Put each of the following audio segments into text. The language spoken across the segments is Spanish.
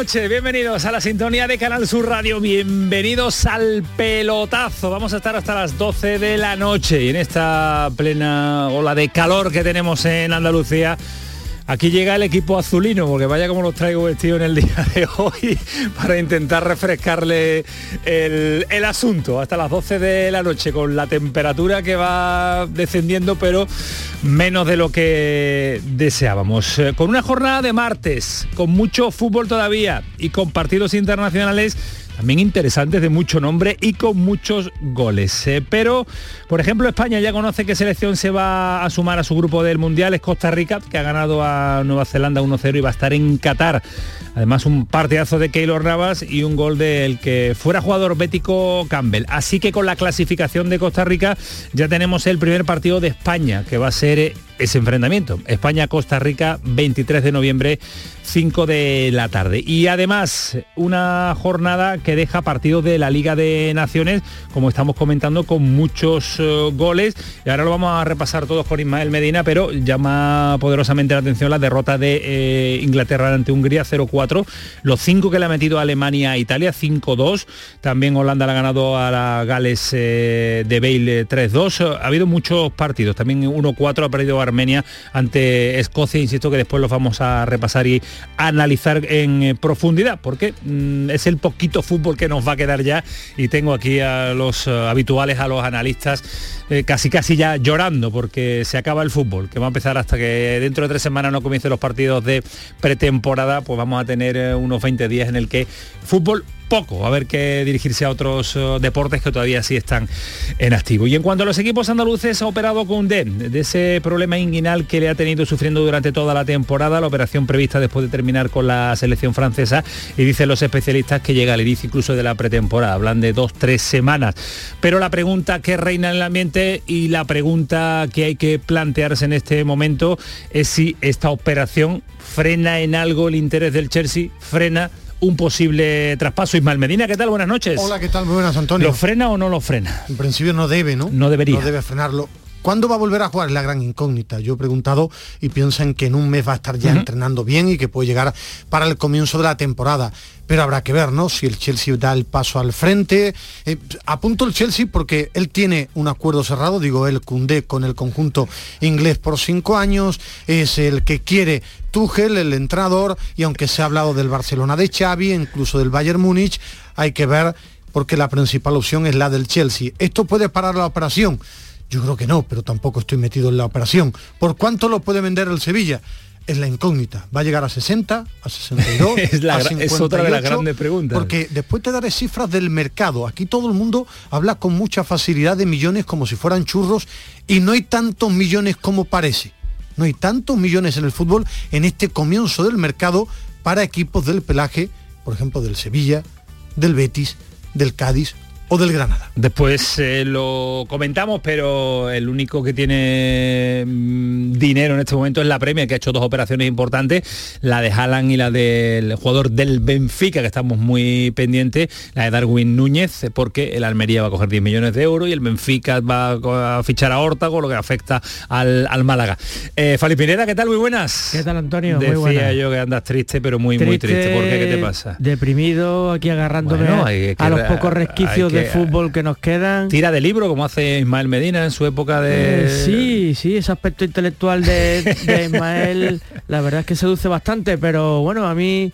Noches, bienvenidos a la sintonía de Canal Sur Radio, bienvenidos al pelotazo. Vamos a estar hasta las 12 de la noche y en esta plena ola de calor que tenemos en Andalucía Aquí llega el equipo azulino, porque vaya como los traigo vestido en el día de hoy, para intentar refrescarle el, asunto hasta las 12 de la noche, con la temperatura que va descendiendo, pero menos de lo que deseábamos. Eh, con una jornada de martes, con mucho fútbol todavía y con partidos internacionales también interesantes de mucho nombre y con muchos goles. Eh, pero, por ejemplo, España ya conoce qué selección se va a sumar a su grupo del Mundial, es Costa Rica, que ha ganado a Nueva Zelanda 1-0 y va a estar en Qatar. Además, un partidazo de Keylor Navas y un gol del que fuera jugador bético Campbell. Así que con la clasificación de Costa Rica ya tenemos el primer partido de España, que va a ser ese enfrentamiento. España-Costa Rica, 23 de noviembre 5 de la tarde. Y además una jornada que deja partidos de la Liga de Naciones, como estamos comentando, con muchos eh, goles. Y ahora lo vamos a repasar todos con Ismael Medina, pero llama poderosamente la atención la derrota de eh, Inglaterra ante Hungría 0-4. Los 5 que le ha metido Alemania a Italia, 5-2. También Holanda le ha ganado a la Gales eh, de Bale 3-2. Ha habido muchos partidos. También 1-4 ha perdido Armenia ante Escocia. Insisto que después los vamos a repasar y analizar en eh, profundidad, porque mm, es el poquito fútbol que nos va a quedar ya y tengo aquí a los eh, habituales, a los analistas, eh, casi casi ya llorando porque se acaba el fútbol, que va a empezar hasta que dentro de tres semanas no comiencen los partidos de pretemporada, pues vamos a tener unos 20 días en el que fútbol poco, a ver que dirigirse a otros eh, deportes que todavía sí están en activo. Y en cuanto a los equipos andaluces, ha operado con D, de ese problema inguinal que le ha tenido sufriendo durante toda la temporada, la operación prevista después de terminar con la selección francesa, y dicen los especialistas que llega al inicio incluso de la pretemporada, hablan de dos, tres semanas. Pero la pregunta que reina en el ambiente y la pregunta que hay que plantearse en este momento es si esta operación frena en algo el interés del Chelsea, frena un posible traspaso. Ismael Medina, ¿qué tal? Buenas noches. Hola, ¿qué tal? Muy buenas, Antonio. ¿Lo frena o no lo frena? En principio no debe, ¿no? No debería. No debe frenarlo. ¿Cuándo va a volver a jugar? Es la gran incógnita. Yo he preguntado y piensan que en un mes va a estar ya entrenando bien y que puede llegar para el comienzo de la temporada. Pero habrá que ver, ¿no? Si el Chelsea da el paso al frente. Eh, apunto el Chelsea porque él tiene un acuerdo cerrado, digo, el Cundé con el conjunto inglés por cinco años. Es el que quiere Tuchel, el entrenador, y aunque se ha hablado del Barcelona de Xavi, incluso del Bayern Múnich, hay que ver porque la principal opción es la del Chelsea. ¿Esto puede parar la operación? Yo creo que no, pero tampoco estoy metido en la operación. ¿Por cuánto lo puede vender el Sevilla? Es la incógnita. ¿Va a llegar a 60, a 62, es, la, a 58, es otra de las grandes preguntas. Porque después te daré cifras del mercado. Aquí todo el mundo habla con mucha facilidad de millones como si fueran churros y no hay tantos millones como parece. No hay tantos millones en el fútbol en este comienzo del mercado para equipos del pelaje, por ejemplo, del Sevilla, del Betis, del Cádiz o del Granada. Después eh, lo comentamos, pero el único que tiene mm, dinero en este momento es la Premier, que ha hecho dos operaciones importantes, la de Haaland y la del jugador del Benfica, que estamos muy pendientes, la de Darwin Núñez, porque el Almería va a coger 10 millones de euros y el Benfica va a fichar a Horta, con lo que afecta al, Málaga. Eh, Fali Pineda, ¿qué tal? Muy buenas. ¿Qué tal, Antonio? Decía muy buenas. yo que andas triste, pero muy, muy triste. ¿Por qué? ¿Qué te pasa? Deprimido, aquí agarrándome bueno, a los pocos resquicios de fútbol que nos quedan. Tira de libro, como hace Ismael Medina en su época de... Eh, sí, sí, ese aspecto intelectual de, de Ismael, la verdad es que seduce bastante, pero bueno, a mí,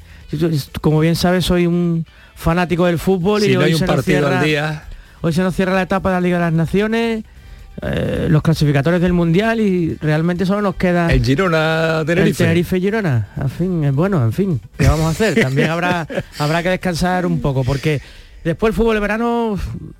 como bien sabes, soy un fanático del fútbol si y no hoy hay un se partido nos cierra, al día. Hoy se nos cierra la etapa de la Liga de las Naciones. Eh, los clasificatorios del mundial y realmente solo nos queda el Girona Tenerife. el Tenerife Girona en fin bueno en fin qué vamos a hacer también habrá habrá que descansar un poco porque Después el fútbol de verano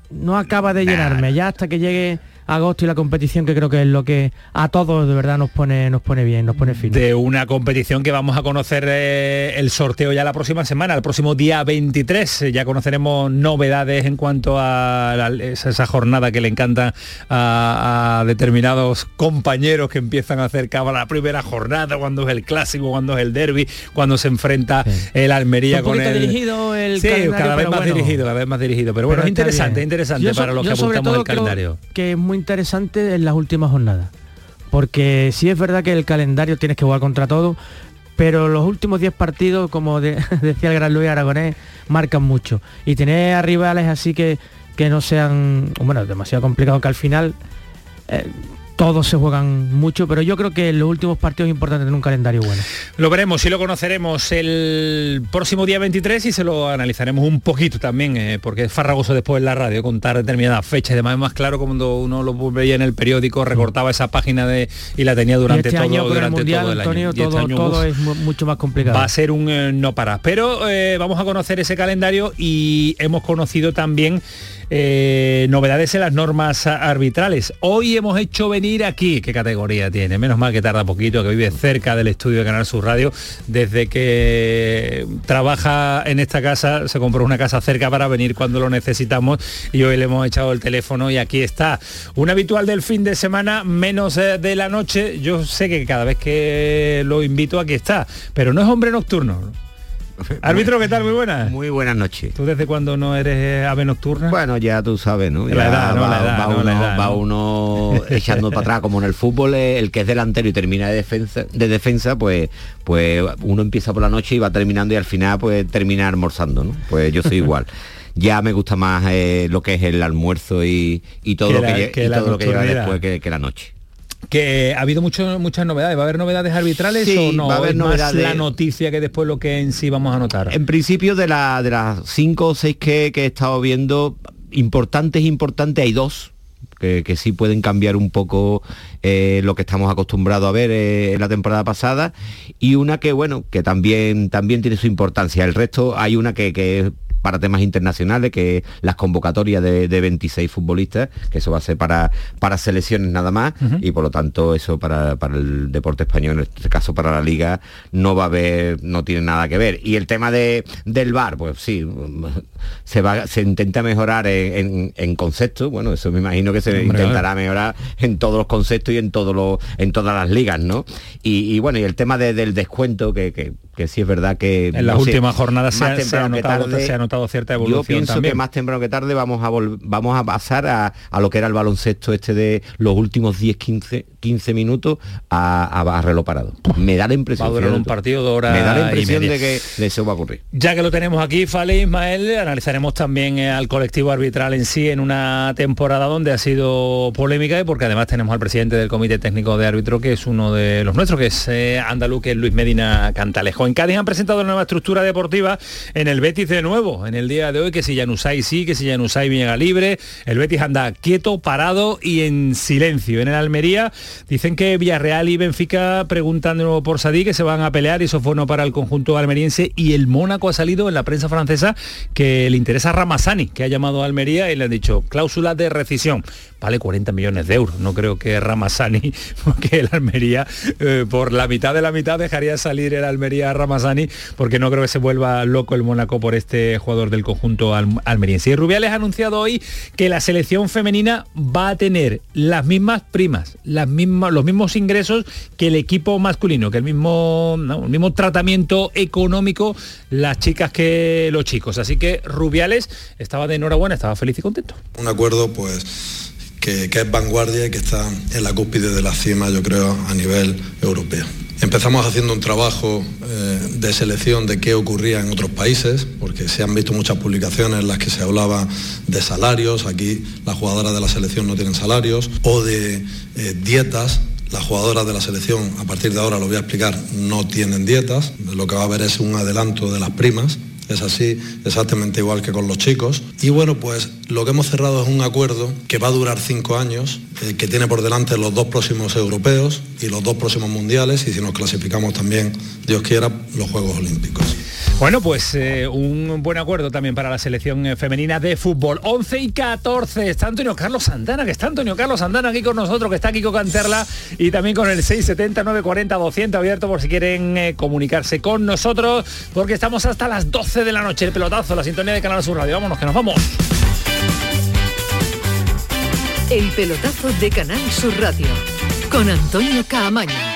no acaba de llenarme, ya hasta que llegue agosto y la competición que creo que es lo que a todos de verdad nos pone nos pone bien, nos pone fino. De una competición que vamos a conocer eh, el sorteo ya la próxima semana, el próximo día 23, ya conoceremos novedades en cuanto a esa, jornada que le encanta a, determinados compañeros que empiezan a hacer cabo a la primera jornada, cuando es el clásico, cuando es el derby, cuando se enfrenta el Almería con el dirigido el sí, cada vez más dirigido, cada vez más dirigido, pero bueno, es interesante, interesante para los que apuntamos al calendario. Que es muy interesante en las últimas jornadas. Porque sí es verdad que el calendario tienes que jugar contra todo, pero los últimos 10 partidos, como decía el gran Luis Aragonés, marcan mucho. Y tener a rivales así que, que no sean, bueno, demasiado complicado que al final eh, todos se juegan mucho, pero yo creo que en los últimos partidos es importante tener un calendario bueno. Lo veremos y lo conoceremos el próximo día 23 y se lo analizaremos un poquito también, eh, porque es farragoso después en la radio contar determinadas fechas y demás es más claro cuando uno lo veía en el periódico, recortaba esa página de y la tenía durante este todo, año durante el mundial, todo Antonio, este todo, es mucho más complicado. Va a ser un eh, no parar. Pero eh, vamos a conocer ese calendario y hemos conocido también eh, novedades en las normas arbitrales. Hoy hemos hecho venir aquí, ¿qué categoría tiene? Menos mal que tarda poquito, que vive cerca del estudio de Canal Sur Radio. Desde que trabaja en esta casa, se compró una casa cerca para venir cuando lo necesitamos y hoy le hemos echado el teléfono y aquí está. Un habitual del fin de semana, menos eh, de la noche. Yo sé que cada vez que lo invito aquí está, pero no es hombre nocturno. Árbitro, ¿qué tal? Muy buenas. Muy buenas noches. ¿Tú desde cuándo no eres eh, ave nocturna? Bueno, ya tú sabes, ¿no? la edad, no, va, la uno, edad, va uno echando para atrás, como en el fútbol, eh, el que es delantero y termina de defensa, de defensa pues, pues uno empieza por la noche y va terminando y al final pues termina almorzando, ¿no? Pues yo soy igual. ya me gusta más eh, lo que es el almuerzo y, todo, lo, que, y todo lo que lleva después que la noche que ha habido mucho, muchas novedades. ¿Va a haber novedades arbitrales o no? Va a haber más la noticia que después lo que en sí vamos a notar. En principio de, la, de las cinco o seis que, he estado viendo, importantes, importantes, hay dos. Que, sí pueden cambiar un poco eh, lo que estamos acostumbrados a ver eh, en la temporada pasada y una que bueno que también también tiene su importancia el resto hay una que, que para temas internacionales, que las convocatorias de, 26 futbolistas, que eso va a ser para, para selecciones nada más, y por lo tanto eso para, el deporte español, en este caso para la liga, no va a haber, no tiene nada que ver. Y el tema de, del VAR, pues sí, se, va, se intenta mejorar en, conceptos, bueno, eso me imagino que se intentará mejorar en todos los conceptos y en, todo lo, en todas las ligas, ¿no? Y, bueno, y el tema del descuento, que, que, sí es verdad que... En las últimas jornadas se ha, notado, se ha notado cierta evolución. Yo pienso que más temprano que tarde vamos a vamos a pasar a, lo que era el baloncesto este de los últimos 10, 15, 15 minutos a, a, reloj parado. Me da la impresión. Va a un partido de hora Me da la impresión de que eso va a ocurrir. Ya que lo tenemos aquí, Fale Ismael, analizaremos también eh, al colectivo arbitral en sí en una temporada donde ha sido polémica y porque además tenemos al presidente del Comité Técnico de Árbitro, que es uno de los nuestros, que es eh, andaluz, que es Luis Medina Cantalejo. En Cádiz han presentado una nueva estructura deportiva en el Betis de nuevo en el día de hoy, que si Janusay sí, que si Janusay viene libre, el Betis anda quieto, parado y en silencio. En el Almería dicen que Villarreal y Benfica preguntan de nuevo por Sadí, que se van a pelear y eso fue no para el conjunto almeriense y el Mónaco ha salido en la prensa francesa que le interesa a Ramazani, que ha llamado a Almería y le han dicho cláusula de rescisión. Vale 40 millones de euros. No creo que Ramazani, que el Almería eh, por la mitad de la mitad dejaría salir el Almería Ramazani, porque no creo que se vuelva loco el Mónaco por este jugador del conjunto almeriense. Y Rubiales ha anunciado hoy que la selección femenina va a tener las mismas primas, las mismas, los mismos ingresos que el equipo masculino, que el mismo, el mismo tratamiento económico las chicas que los chicos. Así que Rubiales estaba de enhorabuena, estaba feliz y contento. Un acuerdo pues que, que, es vanguardia y que está en la cúspide de la cima, yo creo, a nivel europeo. Empezamos haciendo un trabajo eh, de selección de qué ocurría en otros países, porque se han visto muchas publicaciones en las que se hablaba de salarios, aquí las jugadoras de la selección no tienen salarios, o de eh, dietas, las jugadoras de la selección, a partir de ahora lo voy a explicar, no tienen dietas, lo que va a haber es un adelanto de las primas, es así, exactamente igual que con los chicos. Y bueno, pues lo que hemos cerrado es un acuerdo que va a durar cinco años, eh, que tiene por delante los dos próximos europeos y los dos próximos mundiales y si nos clasificamos también, Dios quiera, los Juegos Olímpicos. Bueno, pues eh, un buen acuerdo también para la selección eh, femenina de fútbol. 11 y 14 está Antonio Carlos Santana, que está Antonio Carlos Santana aquí con nosotros, que está con Canterla y también con el 670 940 200 abierto por si quieren comunicarse con nosotros, porque estamos hasta las 12 de la noche. El pelotazo, la sintonía de Canal Sur Radio. Vámonos, que nos vamos. El pelotazo de Canal Sur Radio con Antonio Caamaño.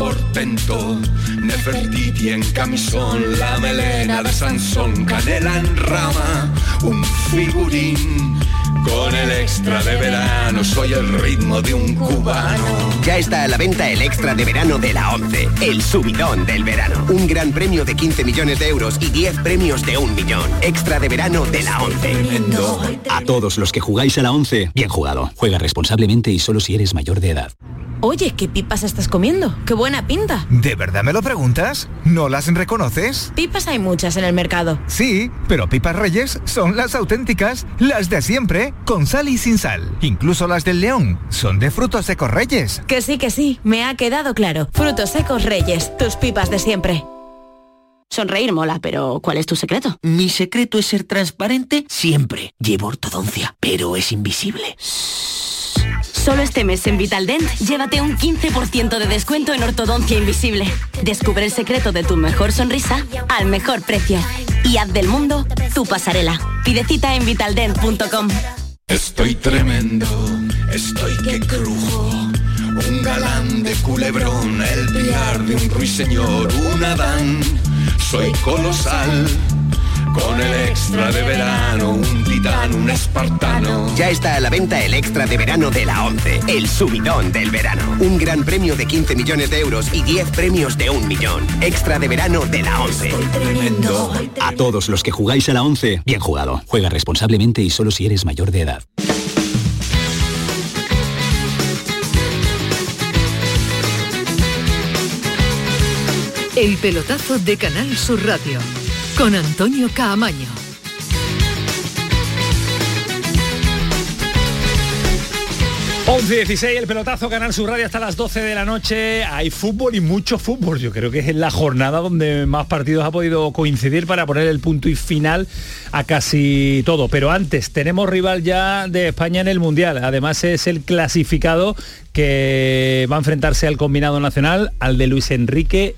portento. Nefertiti en camisón, la melena de Sansón, canela en rama, un figurín. Con el extra de verano, soy el ritmo de un cubano. Ya está a la venta el extra de verano de la 11, el subidón del verano. Un gran premio de 15 millones de euros y 10 premios de un millón. Extra de verano de la 11. A todos los que jugáis a la 11, bien jugado. Juega responsablemente y solo si eres mayor de edad. Oye, ¿qué pipas estás comiendo? ¡Qué buena pinta! ¿De verdad me lo preguntas? ¿No las reconoces? Pipas hay muchas en el mercado. Sí, pero pipas reyes son las auténticas, las de siempre, con sal y sin sal. Incluso las del león son de frutos secos reyes. Que sí, que sí, me ha quedado claro. Frutos secos reyes, tus pipas de siempre. Sonreír mola, pero ¿cuál es tu secreto? Mi secreto es ser transparente siempre. Llevo ortodoncia, pero es invisible. Solo este mes en Vitaldent, llévate un 15% de descuento en ortodoncia invisible. Descubre el secreto de tu mejor sonrisa al mejor precio. Y haz del mundo tu pasarela. Pide cita en vitaldent.com. Estoy tremendo, estoy que crujo. Un galán de culebrón, el piar de un ruiseñor, un Adán. Soy colosal, con el extra de verano, titán, un espartano. Ya está a la venta el extra de verano de la 11, el subidón del verano. Un gran premio de 15 millones de euros y 10 premios de un millón. Extra de verano de la 11. A todos los que jugáis a la 11, bien jugado. Juega responsablemente y solo si eres mayor de edad. El pelotazo de Canal Sur Radio con Antonio Caamaño. Once y 16, el pelotazo Canal Sur Radio hasta las 12 de la noche. Hay fútbol y mucho fútbol. Yo creo que es la jornada donde más partidos ha podido coincidir para poner el punto y final a casi todo. Pero antes, tenemos rival ya de España en el Mundial. Además es el clasificado que va a enfrentarse al combinado nacional, al de Luis Enrique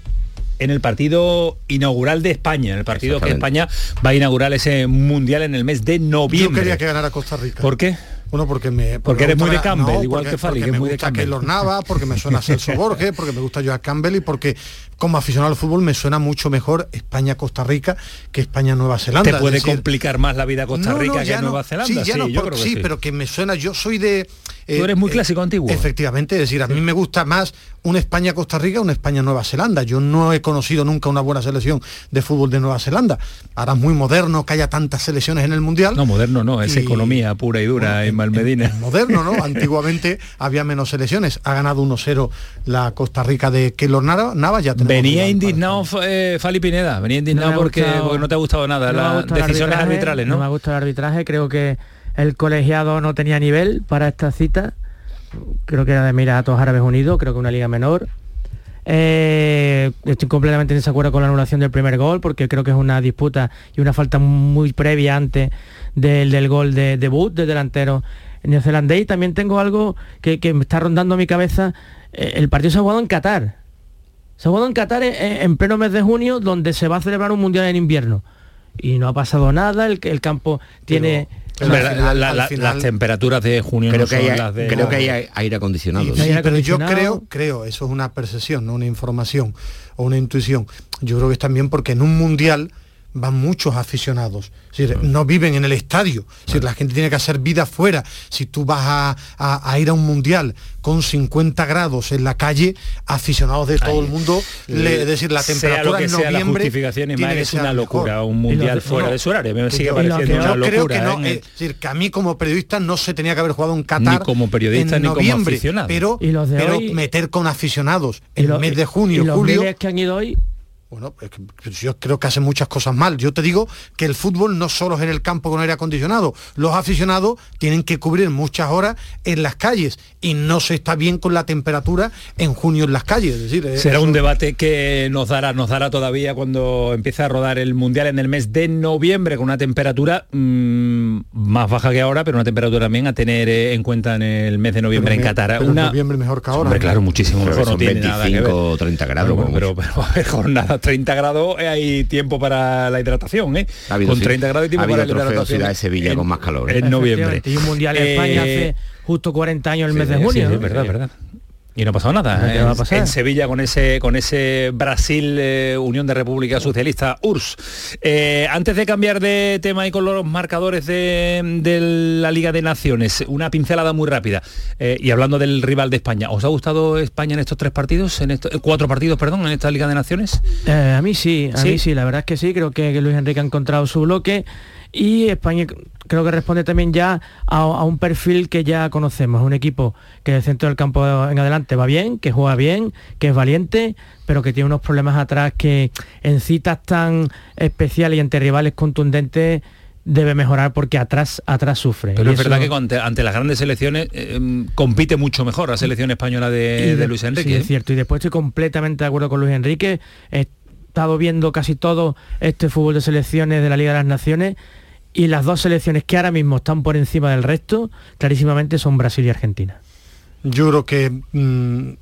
en el partido inaugural de España, en el partido que España va a inaugurar ese mundial en el mes de Yo noviembre. quería que ganara Costa Rica. ¿Por qué? Bueno, porque me... Porque eres me muy de gusta- Campbell, no, igual porque- que Fali, porque que es me muy de gusta Campbell. Keylor Navas, porque me suena Celso Borges, porque me gusta Joan Campbell y porque como aficionado al fútbol me suena mucho mejor España-Costa Rica que España-Nueva Zelanda. Te puede decir, complicar más la vida Costa no, no, Rica que no. Nueva Zelanda. Sí, ya no, yo por- creo que sí, sí. pero que me suena, yo soy de... eh, Tú eres muy clásico antiguo. Efectivamente, es decir, a mí me gusta más una España-Costa Rica, una España-Nueva Zelanda. Yo no he conocido nunca una buena selección de fútbol de Nueva Zelanda. Ahora es muy moderno que haya tantas selecciones en el Mundial. No, moderno no, es Y- economía pura y dura en Malmedina. moderno, ¿no? Antiguamente había menos selecciones. Ha ganado 1-0 la Costa Rica de Keylor Nava, ya tenemos Venía indignado eh, Fali Pineda, venía indignado No porque, gustado- porque no te ha gustado nada no las decisiones arbitraje, arbitrales, ¿no? me ha gustado el arbitraje, creo que el colegiado no tenía nivel para esta cita. Creo que era de Emiratos Árabes Unidos, creo que una liga menor. Eh, estoy completamente en desacuerdo con la anulación del primer gol porque creo que es una disputa y una falta muy previa antes del, del gol de debut del delantero neozelandés. Y también tengo algo que, que me está rondando mi cabeza. Eh, el partido se ha jugado en Qatar. Se ha jugado en Qatar en, en pleno mes de junio donde se va a celebrar un mundial en invierno. Y no ha pasado nada, el, el campo tiene... Hombre, la- la- la- las temperaturas de junio Creo no que son hay, las de... creo que hay aire acondicionado. Sí, pero yo creo, creo, eso es una percepción, no una información o una intuición. Yo creo que es también porque en un mundial van muchos aficionados. Es decir, no viven en el estadio. Es decir, la gente tiene que hacer vida fuera. Si tú vas a, a- a ir a un mundial con 50 grados en la calle, aficionados de todo el mundo, le- es decir, la sea temperatura lo que en sea la noviembre justificación, tiene Ismael, que es una mejor. locura, un mundial fuera de su horario. Me Que sigue yo- pareciendo una yo creo locura. que no, ¿eh? es decir, que a mí como periodista no se tenía que haber jugado en Qatar Ni como periodista en ni como noviembre, aficionado. pero, Y los de pero hoy- meter con aficionados Y en el mes de y junio, los julio, miles que han ido hoy bueno, es que pues yo creo que hacen muchas cosas mal. Yo te digo que el fútbol no solo es en el campo con aire acondicionado. Los aficionados tienen que cubrir muchas horas en las calles y no se está bien con la temperatura en junio en las calles. Es decir, Será eso- un debate que nos dará, nos dará todavía cuando empiece a rodar el Mundial en el mes de noviembre con una temperatura mm, más baja que ahora, pero una temperatura también a tener eh, en cuenta en el mes de noviembre pero en Qatar. pero Una, noviembre mejor que ahora. Hombre, ¿no? claro, muchísimo Pero mejor, no son tiene nada que ver. 25 o 30 grados. Bueno, pero, pero, a ver, jornada 30 grados eh, hay tiempo para la hidratación, ¿eh? Ha habido, con sí. 30 grados hay tiempo Ha para la hidratación. Ciudad de Sevilla en- con más calor, ¿eh? En noviembre. Y un mundial en España Eh, hace justo 40 años el mes de Sí, junio. sí, ¿no? es verdad, verdad. Y no ha pasado nada. ¿Qué ¿eh? En Sevilla con ese con ese Brasil eh, Unión de República Socialista URSS. Eh, antes de cambiar de tema y con los marcadores de, de la Liga de Naciones, una pincelada muy rápida. Eh, y hablando del rival de España, ¿os ha gustado España en estos tres partidos, en estos cuatro partidos, perdón, en esta Liga de Naciones? A mí sí, a ¿Sí? mí sí, la verdad es que sí, creo que Luis Enrique ha encontrado su bloque y España creo que responde también ya a, a un perfil que ya conocemos, un equipo que del centro del campo en adelante va bien, que juega bien, que es valiente, pero que tiene unos problemas atrás que en citas tan especiales y ante rivales contundentes debe mejorar porque atrás atrás sufre. Pero Y es eso- verdad que ante, ante las grandes selecciones eh, em, compite mucho mejor la selección española de, Luis Enrique. Sí, ¿eh? es cierto. Y después estoy completamente de acuerdo con Luis Enrique. He estado viendo casi todo este fútbol de selecciones de la Liga de las Naciones y las dos selecciones que ahora mismo están por encima del resto, clarísimamente son Brasil y Argentina. Yo creo que mm,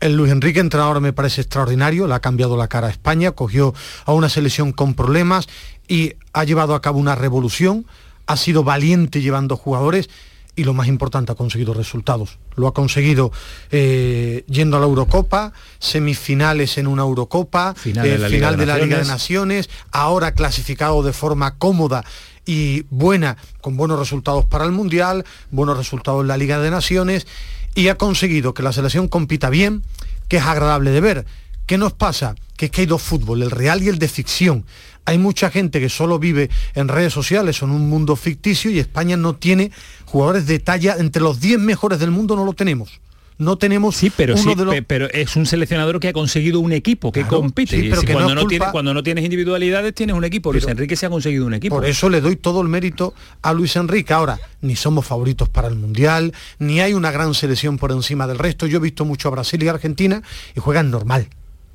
el Luis Enrique entrenador me parece extraordinario, le ha cambiado la cara a España, cogió a una selección con problemas y ha llevado a cabo una revolución, ha sido valiente llevando jugadores y lo más importante, ha conseguido resultados. Lo ha conseguido eh, yendo a la Eurocopa, semifinales en una Eurocopa, Final eh, de la Liga final de de la Liga de. Naciones, ahora clasificado de forma cómoda y buena, con buenos resultados para el Mundial, buenos resultados en la Liga de Naciones, y ha conseguido que la selección compita bien, que es agradable de ver. ¿Qué nos pasa? Que es que hay dos fútbol, el real y el de ficción. Hay mucha gente que solo vive en redes sociales en un mundo ficticio y España no tiene jugadores de talla, entre los 10 mejores del mundo no lo tenemos. No tenemos Sí, pero uno sí, de los... pe- pero es un seleccionador que ha conseguido un equipo que Claro, compite. sí, pero que cuando, no tienes, cuando no tienes individualidades tienes un equipo. Luis Enrique se ha conseguido un equipo. Por eso le doy todo el mérito a Luis Enrique. Ahora, ni somos favoritos para el Mundial, ni hay una gran selección por encima del resto. Yo he visto mucho a Brasil y a Argentina y juegan normal.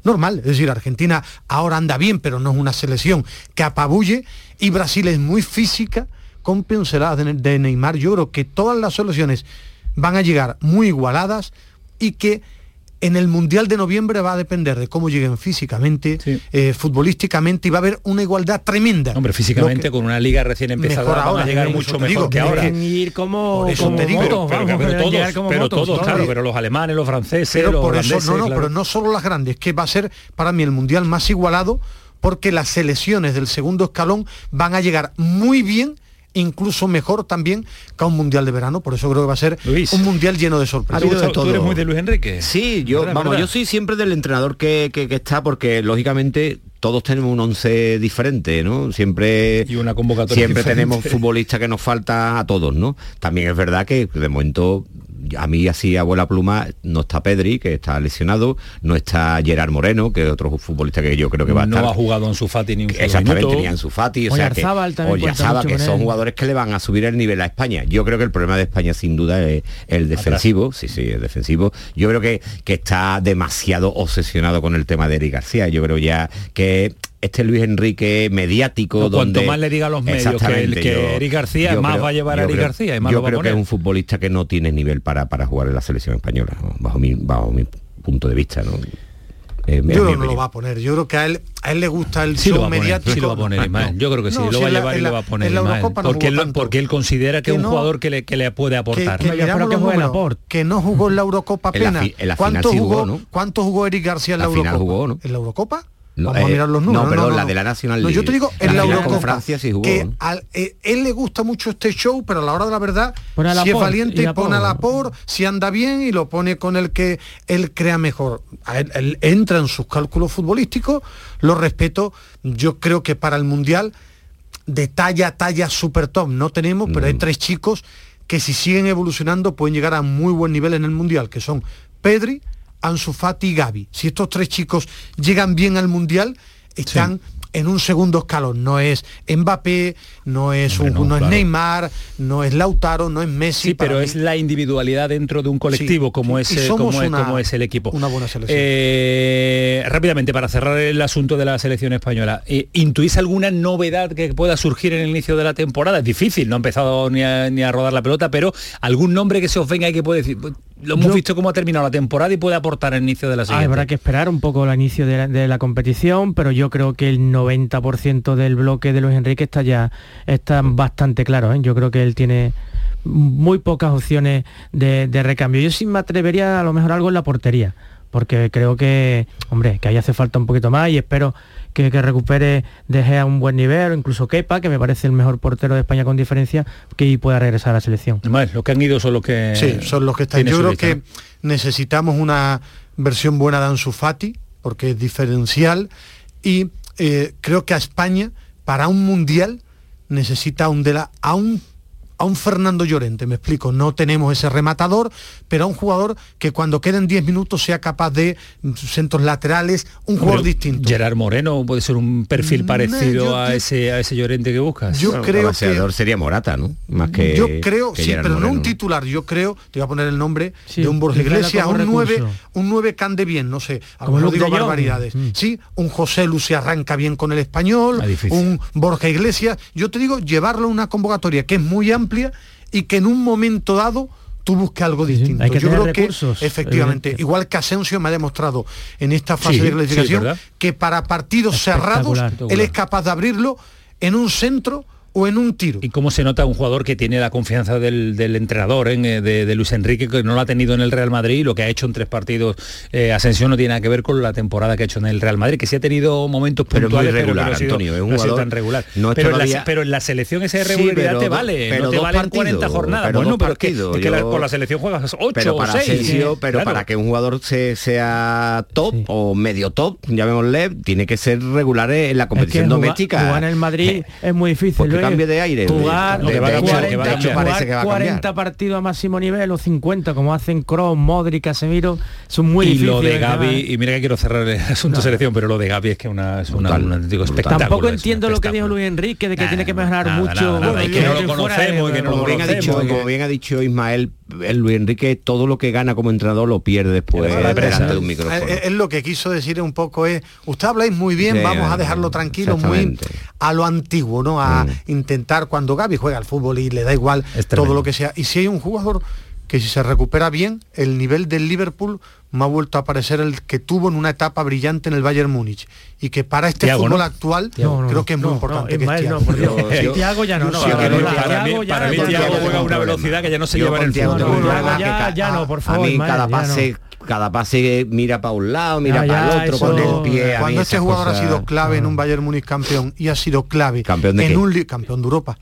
Normal, es decir, Argentina ahora anda bien, pero no es una selección que apabulle y Brasil es muy física con pinceladas de, de Neymar. Yo creo que todas las soluciones van a llegar muy igualadas y que en el Mundial de noviembre va a depender de cómo lleguen físicamente, eh, futbolísticamente y va a haber una igualdad tremenda. Hombre, físicamente que- con una liga recién empezada Mejor van ahora, a llegar mucho mejor digo, que ahora. como, pero, todos, claro, pero los alemanes, los franceses, pero los por eso no no claro. pero no solo las grandes que va a ser para mí el mundial más igualado porque las selecciones del segundo escalón van a llegar muy bien incluso mejor también que a un mundial de verano por eso creo que va a ser un mundial lleno de sorpresas Ha habido de todo. Luis Enrique Sí, yo, ¿Verdad, vamos, verdad? yo soy siempre del entrenador que, que- que está, porque lógicamente todos tenemos un once diferente, ¿no? Siempre, Y una convocatoria siempre diferente. tenemos futbolistas que nos falta a todos, ¿no? También es verdad que de momento a mí así abuela pluma no está Pedri, que está lesionado, no está Gerard Moreno, que es otro futbolista que yo creo que va a no estar. ha jugado en su Fati ni un Exactamente, minuto. ni Ansu Fati, o sea que, que son jugadores que le van a subir el nivel a España. Yo creo que el problema de España sin duda es el defensivo, sí, sí, el defensivo. Yo creo que, que está demasiado obsesionado con el tema de Eric García. Yo creo ya que este Luis Enrique mediático No, cuanto donde más le diga a los medios que el- Eric García, yo más va a llevar a Eric creo- García y más yo lo va a creo que es un futbolista que no tiene nivel para, para jugar en la selección española, ¿no? bajo mi bajo mi punto de vista, ¿no? Eh, yo creo que no lo va a poner yo creo que a él a él le gusta el Sí lo show va a poner, mediático sí lo va a poner Ismael. Yo creo que sí, No, lo si va a llevar y lo va a poner Ismael, no porque, él, porque él considera que, Que es un no- jugador que le, que le puede que, aportar. que números, no jugó en la Eurocopa En la apenas. en la ¿Cuánto sí jugó, jugó, ¿no? ¿Cuánto jugó Eric García en la, La final Eurocopa? jugó, ¿no? ¿En la Eurocopa? No, Vamos a eh, mirar los números. no, perdón, la de la National No, yo League. te digo, La en la final con Eurocopa, Francia sí jugó, que eh, él le gusta mucho este show, pero a la hora de la verdad, Pone a si es y valiente, Laporte. pone a la por, si anda bien y lo pone con el que él crea mejor. A él, él entra en sus cálculos futbolísticos, lo respeto. Yo creo que para el Mundial, de talla a talla super top no tenemos, pero hay Mm. tres chicos que si siguen evolucionando pueden llegar a muy buen nivel en el Mundial, que son Pedri, Ansu Fati y Gaby. Si estos tres chicos llegan bien al Mundial, están en un segundo escalón. No es Mbappé, no es, un, no, no es. Neymar, no es Lautaro, no es Messi. Sí, pero es la individualidad dentro de un colectivo Sí, como, sí. es, eh, como, es, una- como es el equipo. una buena selección. Eh, rápidamente, para cerrar el asunto de la selección española, eh, ¿intuís alguna novedad que pueda surgir en el inicio de la temporada? Es difícil, no ha empezado ni a, ni a rodar la pelota, pero algún nombre que se os venga y que puede decir, lo hemos Yo- visto cómo ha terminado la temporada y puede aportar al inicio de la Ah, siguiente. habrá que esperar un poco el inicio de la, de la competición, pero yo creo que el 90% del bloque de Luis Enrique está ya está bastante claro. ¿eh? Yo creo que él tiene muy pocas opciones de, de recambio. Yo sí me atrevería a lo mejor algo en la portería, porque creo que, hombre, que ahí hace falta un poquito más y espero que, que recupere De Gea un buen nivel, o incluso Kepa, que me parece el mejor portero de España con diferencia, que pueda regresar a la selección. Además, los que han ido son los que... Sí, son los que están. Yo creo lista, que necesitamos una versión buena de Ansu Fati, porque es diferencial, y eh, creo que a España, para un mundial, necesita un de la, a un a un Fernando Llorente, me explico, no tenemos ese rematador, pero a un jugador que cuando queden 10 minutos sea capaz de mm, centros laterales, un jugador distinto. Gerard Moreno puede ser un perfil Mm, parecido yo- a, yo- ese, a ese Llorente que buscas. Yo Bueno, creo el que sería Morata, ¿no? Más que yo creo, que sí, Gerard pero no un titular, yo creo, te voy a poner el nombre Sí, de un Borja Iglesias, un 9, recurso. un 9 que ande bien, no sé, a lo digo barbaridades. Mm. Sí, un José Lu se arranca bien con el español, un Borja Iglesias, yo te digo, llevarlo a una convocatoria que es muy amplia y que en un momento dado tú busques algo Sí, distinto. hay que yo tener creo recursos, que efectivamente, evidente. igual que Asensio me ha demostrado en esta fase Sí, de clasificación que para partidos cerrados él es capaz de abrirlo en un centro o en un tiro. Y cómo se nota un jugador que tiene la confianza del, del entrenador, ¿eh? de, de Luis Enrique, que no lo ha tenido en el Real Madrid, y lo que ha hecho en tres partidos eh, Asensio no tiene nada que ver con la temporada que ha hecho en el Real Madrid, que sí ha tenido momentos Pero es muy puntuales, regular, pero, que no ha sido- Antonio, es un no ha sido jugador- tan regular. no es pero, en la, pero en la selección esa Sí, irregularidad pero te vale, pero no te dos valen partidos, 40 jornadas. pero bueno, pero es que, partidos, es que la- con la selección juegas 8 pero o para 6. Asensio, pero Claro. para que un jugador se, sea top Sí. o medio top, llamémosle, tiene que ser regular en la Es que competición jugar- doméstica. Jugar en el Madrid Eh, es muy difícil. Cambie de aire. Jugar, Lo que va a de cambiar, hecho- que va a de hecho cambiar. parece jugar que va a 40 cambiar. partidos a máximo nivel o 50 como hacen Kroos, Modric, Casemiro, son muy y difíciles. lo de Gaby, y mira que quiero cerrar el asunto No. selección, pero lo de Gaby es que una, es una- Brutal, un espectáculo. Tampoco entiendo lo que dijo. Luis Enrique de que Nada, tiene que mejorar nada, mucho. nada, nada, y que no lo fuera de- conocemos, y que no lo como bien ha dicho, conocemos, que- como bien ha dicho Ismael, el Luis Enrique todo lo que gana como entrenador lo pierde después delante de un micrófono. Es lo que quiso decir un poco es, usted habláis muy bien, Sí, vamos a eh, dejarlo tranquilo, muy a lo antiguo, ¿no? A Mm. intentar cuando Gaby juega al fútbol y le da igual todo lo que sea. Y si hay un jugador que si se recupera bien, el nivel del Liverpool me ha vuelto a aparecer el que tuvo en una etapa brillante en el Bayern Múnich y que para este Thiago, fútbol ¿no? actual No, no, creo que es muy no, importante que es Thiago. Thiago ya no, para mí, Thiago para mí Thiago Thiago juega a no. una velocidad que ya no se lleva en el Thiago fútbol. ya, no, por a favor, mí Ismael, cada pase cada pase mira para un lado mira para el otro eso- con el pie a mí Cuando este jugador ha sido clave en un Bayern Múnich campeón y ha sido clave ¿Campeón de en qué? un campeón de Europa.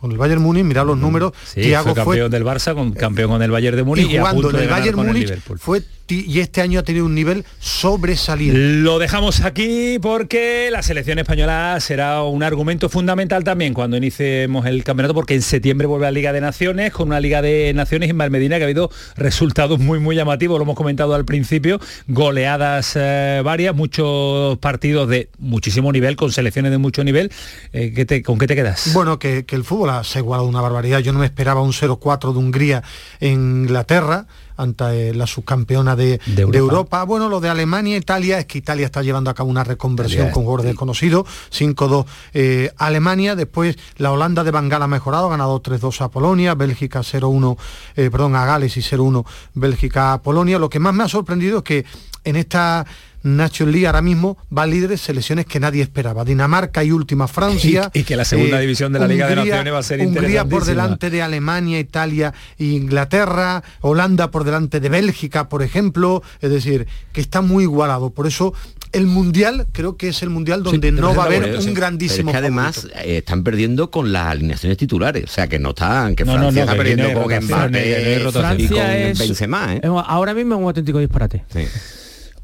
Con el Bayern Múnich, mira los números, Sí, Thiago fue fue campeón del Barça, con, campeón con el Bayern de Múnich y y, a jugando punto en de el Bayern con el Múnich Liverpool. fue y este año ha tenido un nivel sobresaliente. Lo dejamos aquí porque la selección española será un argumento fundamental también cuando iniciemos el campeonato, porque en septiembre vuelve a la Liga de Naciones, con una Liga de Naciones en Malmedina que ha habido resultados muy muy llamativos, lo hemos comentado al principio, goleadas eh, varias, muchos partidos de muchísimo nivel, con selecciones de mucho nivel. Eh, ¿qué te- ¿Con qué te quedas? Bueno, que, que el fútbol se ha igualado una barbaridad. Yo no me esperaba un 0-4 de Hungría en Inglaterra ante la subcampeona de, De de Europa. Europa. Bueno, lo de Alemania, Italia, es que Italia está llevando a cabo una reconversión Italia, con jugadores desconocidos. 5-2 eh, Alemania, después la Holanda de Bangal ha mejorado, ha ganado 3-2 a Polonia, Bélgica 0-1, eh, perdón, a Gales y 0-1 Bélgica a Polonia. Lo que más me ha sorprendido es que en esta Nacho Lee ahora mismo va líder de selecciones que nadie esperaba. Dinamarca y última Francia. Y, y que la segunda eh, división de la Liga Hungría, de Naciones va a ser Hungría por delante de Alemania, Italia e Inglaterra, Holanda por delante de Bélgica, por ejemplo. Es decir, que está muy igualado. Por eso el mundial creo que es el mundial donde sí, no va a haber un sí. grandísimo. Pero es que además eh, están perdiendo con las alineaciones titulares, o sea que no están, que no, Francia no, está perdiendo con Mbappé y con es, Benzema. ¿eh? Ahora mismo es un auténtico disparate. Sí.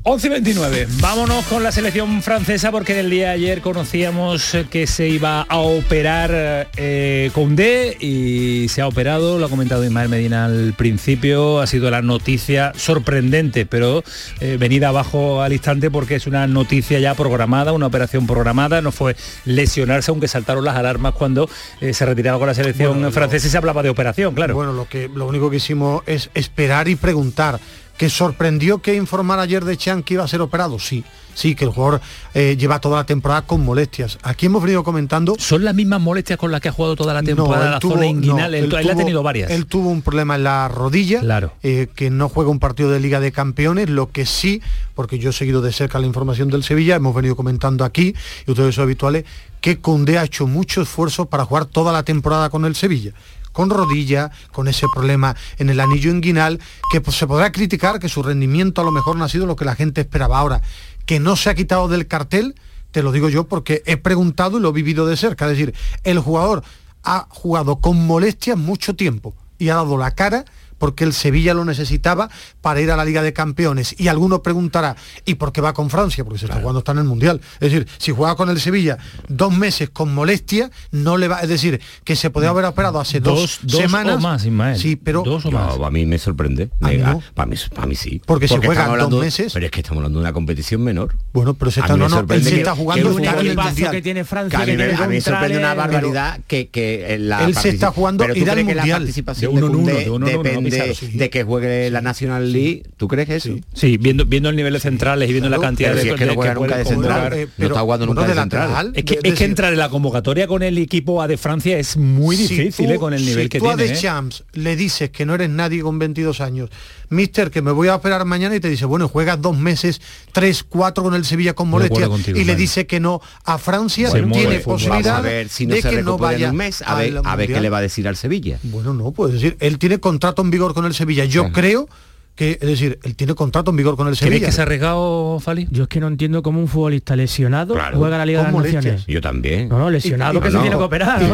11 y 29. Vámonos con la selección francesa porque el día de ayer conocíamos que se iba a operar eh, Condé y se ha operado, lo ha comentado Ismael Medina al principio, ha sido la noticia sorprendente, pero eh, venida abajo al instante porque es una noticia ya programada, una operación programada, no fue lesionarse, aunque saltaron las alarmas cuando eh, se retiraba con la selección bueno, francesa y se hablaba de operación, claro. Bueno, lo que lo único que hicimos es esperar y preguntar que sorprendió que informar ayer de Chan que iba a ser operado, sí, sí, que el jugador eh, lleva toda la temporada con molestias. Aquí hemos venido comentando... ¿Son las mismas molestias con las que ha jugado toda la temporada no, la tuvo, zona inguinal? No, él, él, él, ha tenido varias. Él tuvo un problema en la rodilla, claro. eh, que no juega un partido de Liga de Campeones, lo que sí, porque yo he seguido de cerca la información del Sevilla, hemos venido comentando aquí, y ustedes son habituales, que Condé ha hecho mucho esfuerzo para jugar toda la temporada con el Sevilla con rodilla, con ese problema en el anillo inguinal, que pues, se podrá criticar que su rendimiento a lo mejor no ha sido lo que la gente esperaba. Ahora, que no se ha quitado del cartel, te lo digo yo porque he preguntado y lo he vivido de cerca. Es decir, el jugador ha jugado con molestias mucho tiempo y ha dado la cara porque el Sevilla lo necesitaba para ir a la Liga de Campeones. Y alguno preguntará, ¿y por qué va con Francia? Porque se está jugando está en el Mundial. Es decir, si juega con el Sevilla dos meses con molestia, no le va. Es decir, que se podía haber operado hace dos, dos semanas. o más, Ismael. Sí, pero. Dos o más. No, a mí me sorprende. ¿A mí no? para, mí, para mí sí. Porque, porque si juega hablando, dos meses. Pero es que estamos hablando de una competición menor. Bueno, pero se está, no, no, él se está jugando que, tiene Francia. Que a mí, que me, a mí me sorprende una barbaridad que, que la Él se está jugando que la Mundial. participación De uno en uno, de uno en uno, depende Pizarro, sí. de que juegue la National League. ¿Tú crees eso? Sí, viendo, viendo el nivel de centrales y viendo la cantidad Pero de si es que no de juega nunca de central. Eh, no está jugando nunca de de central. lateral. Es que, Es que entrar en la convocatoria con el equipo A de Francia es muy Si difícil tú- eh, con el nivel si que tú a tiene. The eh. Champs le dices que no eres nadie con 22 años, Mister, que me voy a operar mañana y te dice, bueno, juegas dos meses, tres, cuatro con el Sevilla con molestias contigo, y le dice que no a Francia, tiene el fútbol. posibilidad Vamos a ver si no de se que no vaya en un mes, a ver, a ver qué le va a decir al Sevilla. Bueno, no, puedes decir, él tiene contrato en vigor con el Sevilla. Yo Ajá. creo que, es decir, él tiene contrato en vigor con el ¿Crees Sevilla. que se ha arriesgado, Fali? Yo es que no entiendo cómo un futbolista lesionado Claro, juega la Liga de las molestias. Naciones. Yo también. No, no, lesionado Y- y- que y se no, tiene que operar. y.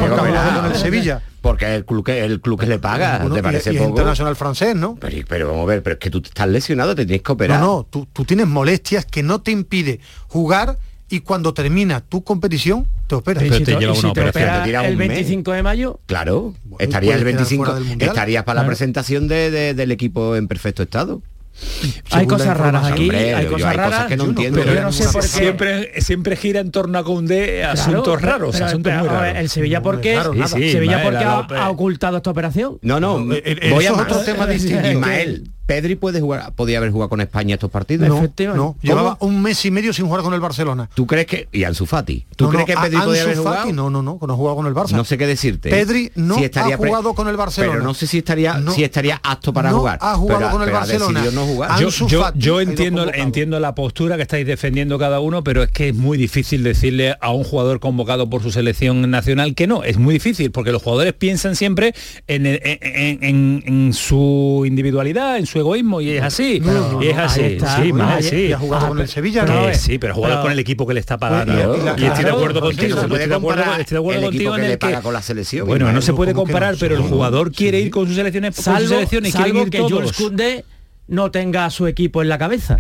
Porque el club que el club que le paga, Bueno, ¿te y- parece y es poco? internacional francés, ¿no? Pero, pero vamos a ver, pero es que tú estás lesionado, te tienes que operar. No, no, tú, tú tienes molestias que no te impide jugar y cuando termina tu competición te operas. Pero si te te- lleva y si una te operación, opera te tira el un mes. 25 de mayo, Claro, Bueno, estarías el puedes quedar 25, fuera del Mundial. estarías para la presentación de, de- del equipo en perfecto estado. hay cosas raras aquí, Hombre, hay cosas hay cosas raras. que no entiendo. pero yo no sé por qué. Siempre, siempre gira en torno a Koundé asuntos Claro, raros, pero- asuntos pero, muy a ver, raros. El Sevilla nada. Sí, Sevilla Ismael, porque la ha, ha ocultado esta operación. No, no, No, eh, eh, voy a otro tema distinto. Ismael, Pedri puede jugar, podía haber jugado con España estos partidos. No, Efectivamente. no, llevaba un mes y medio sin jugar con el Barcelona. ¿Tú crees que y Ansu Fati? ¿Tú No, crees no, que Pedri podía haber jugado? Fati, no, no, no, no ha jugado con el Barça. No sé qué decirte. Pedri no Si estaría ha jugado con el Barcelona. Pero no sé si estaría No. si estaría apto para No jugar. ha jugado pero, con el Barcelona. no jugar. Yo, Ansu yo- Fati yo entiendo, entiendo la postura que estáis defendiendo cada uno, pero es que es muy difícil decirle a un jugador convocado por su selección nacional que no. Es muy difícil porque los jugadores piensan siempre en, en- en- en- en su individualidad, en su egoísmo y es así. No, y es así. está. Sí, Bueno, Manuel, ahí- sí. Y ha jugado Ah, con el pero- Sevilla, ¿no? pero- sí, pero jugar con el equipo que le está pagando. Bueno, y- y y, la- estoy de acuerdo contigo. no se estoy puede de acuerdo, comparar estoy de acuerdo el contigo en el que paga con la selección. bueno, no se puede comparar, pero el jugador quiere ir con sus selecciones, con sus Salvo, selecciones, quieren salvo ir que. Jules Koundé no tenga a su equipo en la cabeza.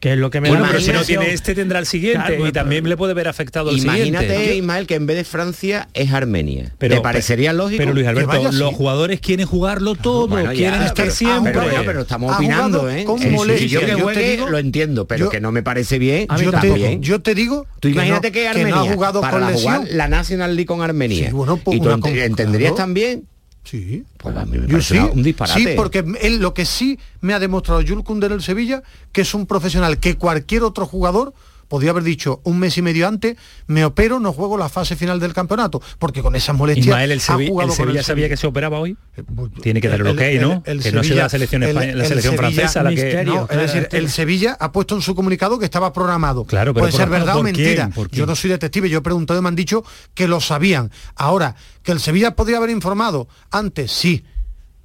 Que es lo que me Bueno, da pero si no tiene este tendrá el siguiente Claro, y también le puede ver afectado el Imagínate, siguiente. Ismael, que en vez de Francia es Armenia. Pero- ¿Te parecería lógico? Pero Luis Alberto, los así. jugadores quieren jugarlo todo, Bueno, ya, quieren estar pero- siempre. Pero, bueno, pero estamos opinando, jugado ¿eh? con sí, molestia. yo que Yo te juegue digo- lo entiendo, pero yo- que no me parece bien. A mí yo, te, también. yo te digo Tú que imagínate no- que, que Armenia, no ha jugado para con la jugar la National League con Armenia. Sí, bueno, pues ¿Y tú entenderías claro. también? Sí. Pues a mí me Yo parece sí, una- un disparate. sí, porque él lo que sí me ha demostrado Jules Koundé en el Sevilla, que es un profesional que cualquier otro jugador podía haber dicho un mes y medio antes, me opero, no juego la fase final del campeonato, porque con esas molestias Ismael, el, ha Sevi- jugado el con Sevilla el sabía que se operaba hoy. Tiene que dar el ok, el- ¿no? el que no sea la selección, el- española- la el selección Sevilla- francesa la que... Misterio. No, es decir, el Sevilla ha puesto en su comunicado que estaba programado. Claro, pero Puede ser ¿por- verdad o quién? mentira. Yo no soy detective, yo he preguntado y me han dicho que lo sabían. Ahora, que el Sevilla podría haber informado antes, sí.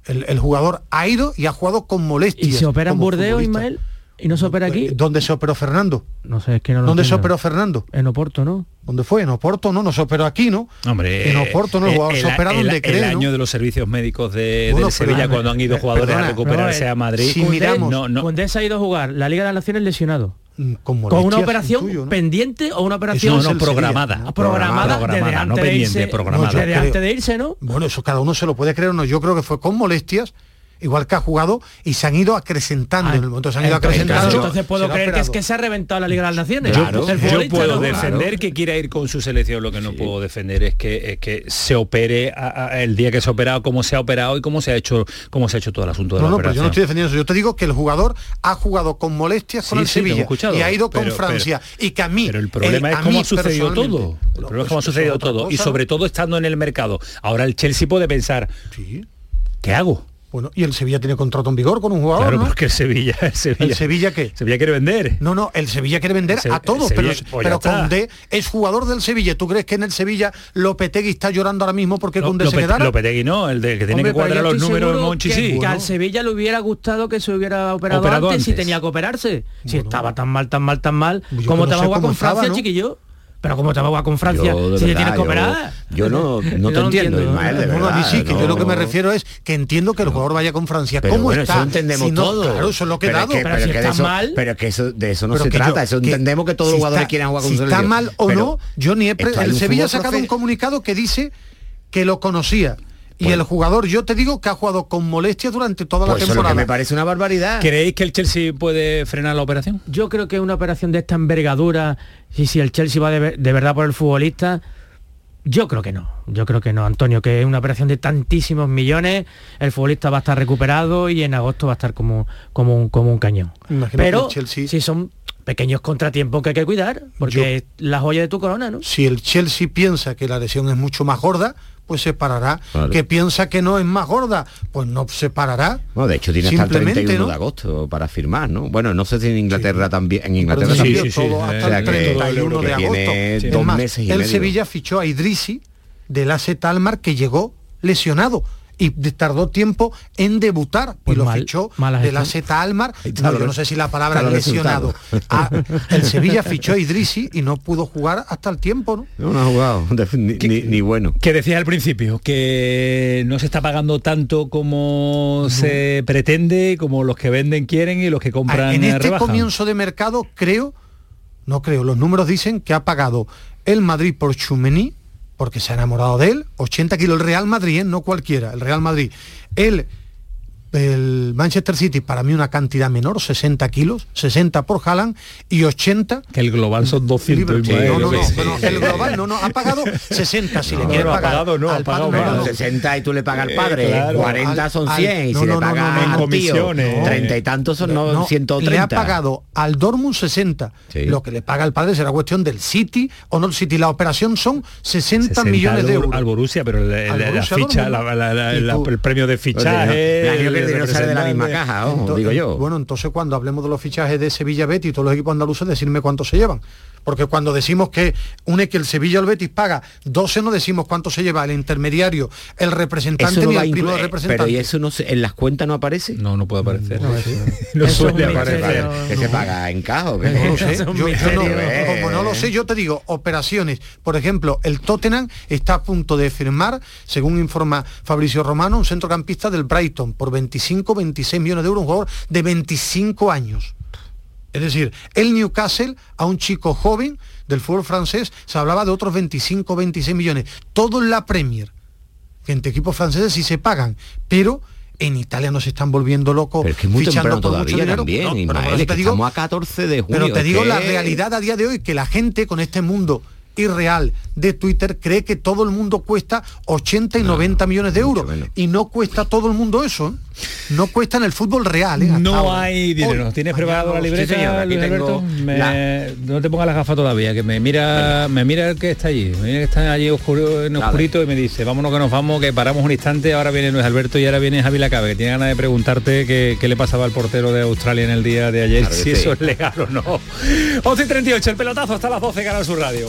El, el jugador ha ido y ha jugado con molestias. ¿Y se opera en Burdeos. Ismael? ¿Y no se opera aquí? ¿Dónde se operó Fernando? No sé, es que no lo ¿Dónde se entiendo. operó Fernando? En Oporto, ¿no? ¿Dónde fue? En Oporto, ¿no? No se operó aquí, ¿no? Hombre, en Oporto, ¿no? El eh, jugador se opera el- donde el cree, ¿no? año de los servicios médicos de, Bueno, del pero- Sevilla cuando han ido jugadores perdona, a recuperarse no, eh, a Madrid. si miramos- no, no, Koundé se ha ido a jugar la Liga de las Naciones lesionado. Mm, ¿Con Con, una operación pendiente o una operación no, el programada, Sevilla, ¿no? programada, programada, desde no antes de pendiente, irse, programada. Desde antes de irse, ¿no? Bueno, eso cada uno se lo puede creer o no. Yo creo que fue con molestias, igual que ha jugado, y se han ido acrecentando. Ah, en el momento se han ido entonces, acrecentando. entonces puedo creer que es que se ha reventado la Liga de las Naciones. Claro. El Yo puedo ¿no? defender Claro. que quiera ir con su selección, lo que no puedo defender es que, es que se opere a- a- el día que se ha operado, cómo se ha operado y cómo se ha hecho, cómo se ha hecho todo el asunto de No, la no, pero yo no operación. estoy defendiendo eso. Yo te digo que el jugador ha jugado con molestias con Sí, el sí, Sevilla y ha ido con pero- Francia. y que a mí. Pero el problema el- es cómo ha sucedido todo. El problema es cómo ha sucedido todo. Y sobre todo estando en el mercado. Ahora el Chelsea puede pensar. ¿qué hago? Bueno, y el Sevilla tiene contrato en vigor con un jugador, Claro, ¿no? porque el Sevilla, el Sevilla, ¿El Sevilla qué? Sevilla quiere vender. No, no, el Sevilla quiere vender Se- a todos, pero, Sevilla- pues pero está. Condé es jugador del Sevilla. ¿Tú crees que en el Sevilla Lopetegui está llorando ahora mismo porque Lo- Condé se Lopet- quedara? Lopetegui no, el de que tiene Hombre, que pero cuadrar los números de Monchi, que, sí. que al. Sevilla le hubiera gustado que se hubiera operado, Operado antes, si antes. tenía que operarse. Si estaba tan mal, tan mal, tan mal, Yo ¿cómo que te no vas a jugar con estaba, Francia, ¿no? chiquillo? Pero ¿cómo te vas a jugar con Francia Yo, si le verdad, tienes que operar? Yo no, no te no entiendo, entiendo, Ismael, de Bueno, verdad. a mí sí, que yo lo que me refiero es que entiendo que el jugador vaya con Francia. Pero ¿Cómo bueno, está? eso entendemos Si no- todo. Claro, eso es lo que he Pero dado. que- Pero si que está eso- mal- Pero que eso, de eso no se trata. eso entendemos que todos los jugadores quieren jugar con si está mal o no, yo ni he el Sevilla ha sacado un comunicado que dice que lo conocía. Y Bueno. el jugador, yo te digo que ha jugado con molestias durante toda Pues la eso es lo que temporada. me parece una barbaridad. ¿Creéis que el Chelsea puede frenar la operación? Yo creo que una operación de esta envergadura, y si el Chelsea va de, de verdad por el futbolista, yo creo que no. Yo creo que no, Antonio, que es una operación de tantísimos millones, el futbolista va a estar recuperado y en agosto va a estar como, como, un, como un cañón. Imagino Pero el Chelsea- si son pequeños contratiempos que hay que cuidar, porque es la joya de tu corona, ¿no? Si el Chelsea piensa que la lesión es mucho más gorda, pues se parará. Claro. Que piensa que no es más gorda, pues no se parará. Bueno, de hecho tiene hasta el Simplemente, 31 ¿no? de agosto para firmar, ¿no? Bueno, no sé si en Inglaterra también, en Inglaterra también. sí, sí, todo hasta O sea el que- 31 que de agosto. tiene Es dos más, meses y el medio. Sevilla fichó a Idrisi del AZ Almar que llegó lesionado y de- tardó tiempo en debutar Pues y lo mal- fichó del gestión. AZ Almar no, lo yo no sé si la palabra lo lesionado Ah, el Sevilla fichó a Idrisi y no pudo jugar hasta el tiempo ¿no? No, no ha jugado, ni, ni- ni bueno. Que decías al principio, que no se está pagando tanto como se pretende, como los que venden quieren y los que compran Ah, en eh, este rebajan. comienzo de mercado creo no creo los números dicen que ha pagado el Madrid por Chumení porque se ha enamorado de él 80 kilos el Real Madrid ¿eh? no cualquiera el Real Madrid el el Manchester City para mí una cantidad menor 60 kilos 60 por Haaland y 80 Que el global son 200 libres. Ismael, no, no, no, el global no, no, ha pagado 60 si le quiere no, ha pagar pagado, no, ha pagado padre, más. no, no. 60 y tú le pagas al padre, Eh, claro. 40 son Al- 100 y si no, le no, pagas tío, comisiones. 30 y tantos son no, No, 130. Le ha pagado al Dortmund 60. Sí. Lo que le paga al padre será cuestión del City o no el City. La operación son 60, 60 millones de euros. Al Borussia, pero el- el- Al la ficha, la- Dortmund. la- la- Y la- tú- el premio de fichaje. El dinero sale de la misma caja, ojo, Entonces, digo yo. Bueno, entonces cuando hablemos de los fichajes de Sevilla Betis y todos los equipos andaluces, decirme cuánto se llevan. Porque cuando decimos que une que el Sevilla o el Betis paga 12, no decimos cuánto se lleva el intermediario, el representante no ni va a el primo del incluir, representante. pero ¿y eso no se- en las cuentas no aparece? No, no puede aparecer. No, No, eso- no eso suele aparecer. que se paga en caja o qué? No lo sé. Es un Yo- no- ¿eh? como no lo sé, yo te digo, operaciones. Por ejemplo, el Tottenham está a punto de firmar, según informa Fabricio Romano, un centrocampista del Brighton por 25, 26 millones de euros, un jugador de 25 años. Es decir, el Newcastle a un chico joven del fútbol francés se hablaba de otros 25, 26 millones. Todo en la Premier. Que entre equipos franceses sí se pagan, pero en Italia nos están volviendo locos. Pero es que es muy fichando mucho todavía dinero. también, No, pero Ismael, te digo- estamos a 14 de junio. pero te digo que- la realidad a día de hoy, que la gente con este mundo irreal de Twitter cree que todo el mundo cuesta 80 y 90 millones de euros. Y no cuesta todo el mundo eso. ¿eh? No cuesta en el fútbol real. ¿eh? No ahora. hay dinero. Hoy, ¿Tienes preparado la libreta, sí, señor, aquí Luis tengo Alberto? Me- la- No te pongas la gafa todavía, que me mira, me mira el que está allí, me mira que está allí oscuro, en oscurito y me dice, vámonos que nos vamos, que paramos un instante, ahora viene Luis Alberto y ahora viene Javi Lacabe, que tiene ganas de preguntarte qué, qué le pasaba al portero de Australia en el día de ayer, Claro si sí. eso es legal o no. 11 y 38, el pelotazo hasta las 12, Canal Sur Radio.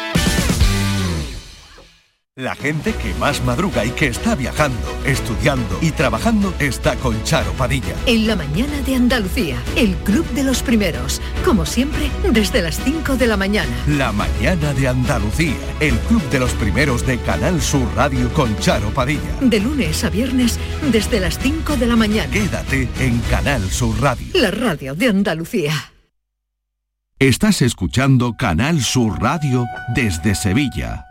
La gente que más madruga y que está viajando, estudiando y trabajando está con Charo Padilla. En la mañana de Andalucía, el Club de los Primeros, como siempre, desde las 5 de la mañana. La mañana de Andalucía, el club de los primeros de Canal Sur Radio con Charo Padilla. De lunes a viernes, desde las 5 de la mañana. Quédate en Canal Sur Radio. La radio de Andalucía. Estás escuchando Canal Sur Radio desde Sevilla.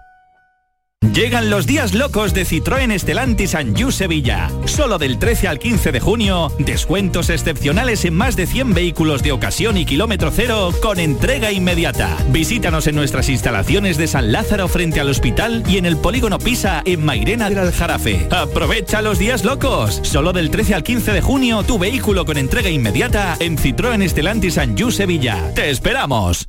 Llegan los días locos de Citroën Estelantis Anjou Sevilla. Solo del 13 al 15 de junio, descuentos excepcionales en más de 100 vehículos de ocasión y kilómetro cero con entrega inmediata. Visítanos en nuestras instalaciones de San Lázaro frente al hospital y en el polígono Pisa en Mairena del Aljarafe. Aprovecha los días locos. Solo del 13 al 15 de junio, tu vehículo con entrega inmediata en Citroën Estelantis Anjou Sevilla. ¡Te esperamos!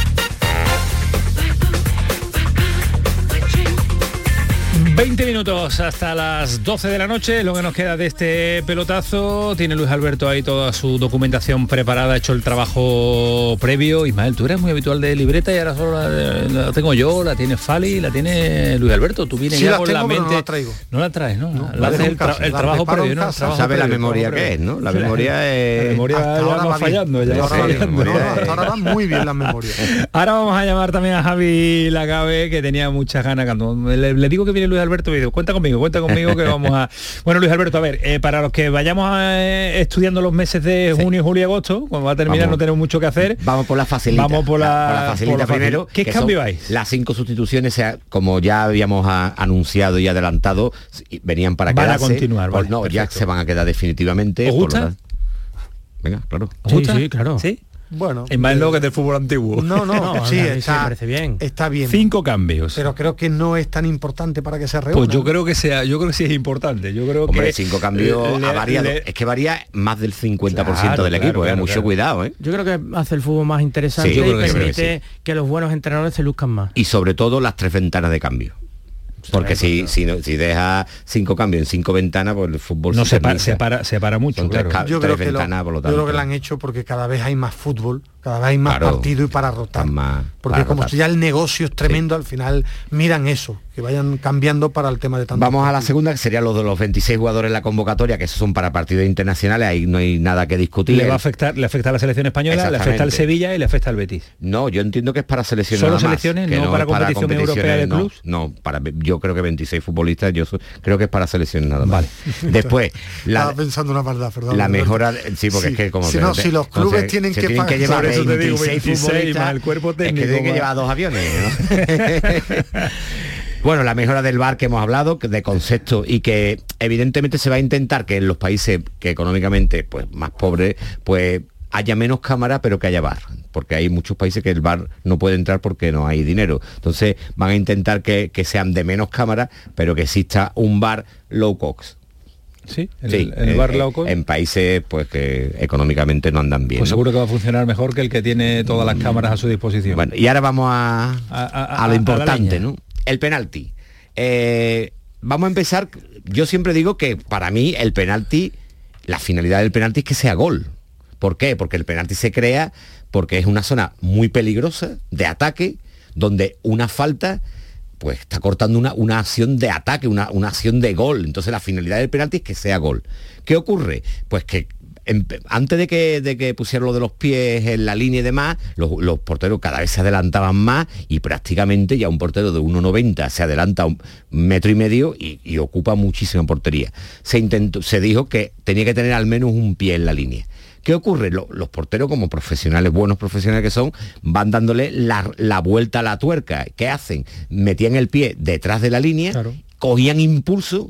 20 minutos hasta las 12 de la noche, lo que nos queda de este pelotazo. Tiene Luis Alberto ahí toda su documentación preparada, hecho el trabajo previo. Ismael, tú eres muy habitual de libreta y ahora solo la, la tengo yo, la tiene Fali, la tiene Luis Alberto. Tú vienes Sí ya la con tengo, la pero no mente. la traigo. No la traes, ¿no? No, la haces el, tra- trabajo previo, Sabe la previo, memoria que es. ¿no? La memoria es... La memoria ahora va fallando, ya. No, ahora van muy bien las memorias. Ahora vamos a llamar también a Javi Lacabe, que tenía muchas ganas. Cuando le, le digo que viene Luis Alberto, dice, cuenta conmigo, cuenta conmigo que vamos a... Bueno, Luis Alberto, a ver, eh, para los que vayamos eh, estudiando los meses de junio, julio y agosto, cuando va a terminar Vamos. no tenemos mucho que hacer. Vamos por la facilita. Vamos por la, por la facilita por la facil- primero. ¿Qué que cambio hay? Las cinco sustituciones, sea, como ya habíamos a- anunciado y adelantado, venían para Van a quedarse. continuar, Pues vale, no, ya se van a quedar definitivamente. ¿Os gusta? Venga, claro. ¿Os gusta? claro. ¿Sí? Bueno. Ismael no, que es del fútbol antiguo. No, no, No, sí, está, parece bien. está bien. Cinco cambios. Pero creo que no es tan importante para que se reúna. Pues yo creo que sea, yo creo que sí es importante. Yo creo Hombre, que cinco cambios le- ha variado. le- es que varía más del 50% Claro, del claro, equipo, eh, claro, mucho claro. cuidado, ¿eh? Yo creo que hace el fútbol más interesante Sí, yo y que sí, permite creo que, los buenos entrenadores se luzcan más. Y sobre todo las tres ventanas de cambio. Porque si, si, no- si deja cinco cambios en cinco ventanas, pues el fútbol no se se para, se para, se para mucho, tres claro. tres creo, que lo, por lo yo creo que lo han hecho porque cada vez hay más fútbol, cada vez hay más Claro. partido y para rotar. Más porque para como rotar. ya el negocio es tremendo, al final miran eso, que vayan cambiando para el tema de tanto. Vamos a la segunda, que sería los de los 26 jugadores en la convocatoria, que esos son para partidos internacionales, ahí no hay nada que discutir. Le va a afectar, le afecta a la selección española, le afecta al. Sevilla y le afecta al Betis. No, yo entiendo que es para selecciones ¿Solo más, selecciones, no para competición europea de no, clubs? No, para, yo creo que 26 futbolistas, yo so- creo que es para selecciones nada más. Después, Estaba la, pensando una verdad, perdón. la mejora, sí, porque Sí. es que como Si no, si los clubes tienen se que tienen que pagar- eso te digo, 26 26 futbolistas, más el cuerpo es que técnico, tienen que llevar dos aviones. ¿no? Bueno, la mejora del bar que hemos hablado, de concepto y que evidentemente se va a intentar que en los países que económicamente pues más pobres, pues haya menos cámaras pero que haya bar, porque hay muchos países que el bar no puede entrar porque no hay dinero. Entonces van a intentar que, que sean de menos cámaras, pero que exista un bar low cost. Sí, el, Sí, el bar eh, loco. En países pues que económicamente no andan bien. Pues ¿no? seguro que va a funcionar mejor que el que tiene todas las cámaras a su disposición. Bueno, y ahora vamos a, A- lo importante. ¿no? El penalti. Eh, vamos a empezar. Yo siempre digo que para mí el penalti, la finalidad del penalti es que sea gol. ¿Por qué? Porque el penalti se crea porque es una zona muy peligrosa de ataque, donde una falta pues está cortando una, una acción de ataque, una, una acción de gol. Entonces la finalidad del penalti es que sea gol. ¿Qué ocurre? Pues que antes de que, de que pusieran lo de los pies en la línea y demás, los, los porteros cada vez se adelantaban más y prácticamente ya un portero de 1,90 se adelanta un metro y medio y, y ocupa muchísima portería. Se, intentó, se dijo que tenía que tener al menos un pie en la línea. ¿Qué ocurre? Lo- los porteros, como profesionales, buenos profesionales que son, van dándole la, la vuelta a la tuerca. ¿Qué hacen? Metían el pie detrás de la línea, cogían impulso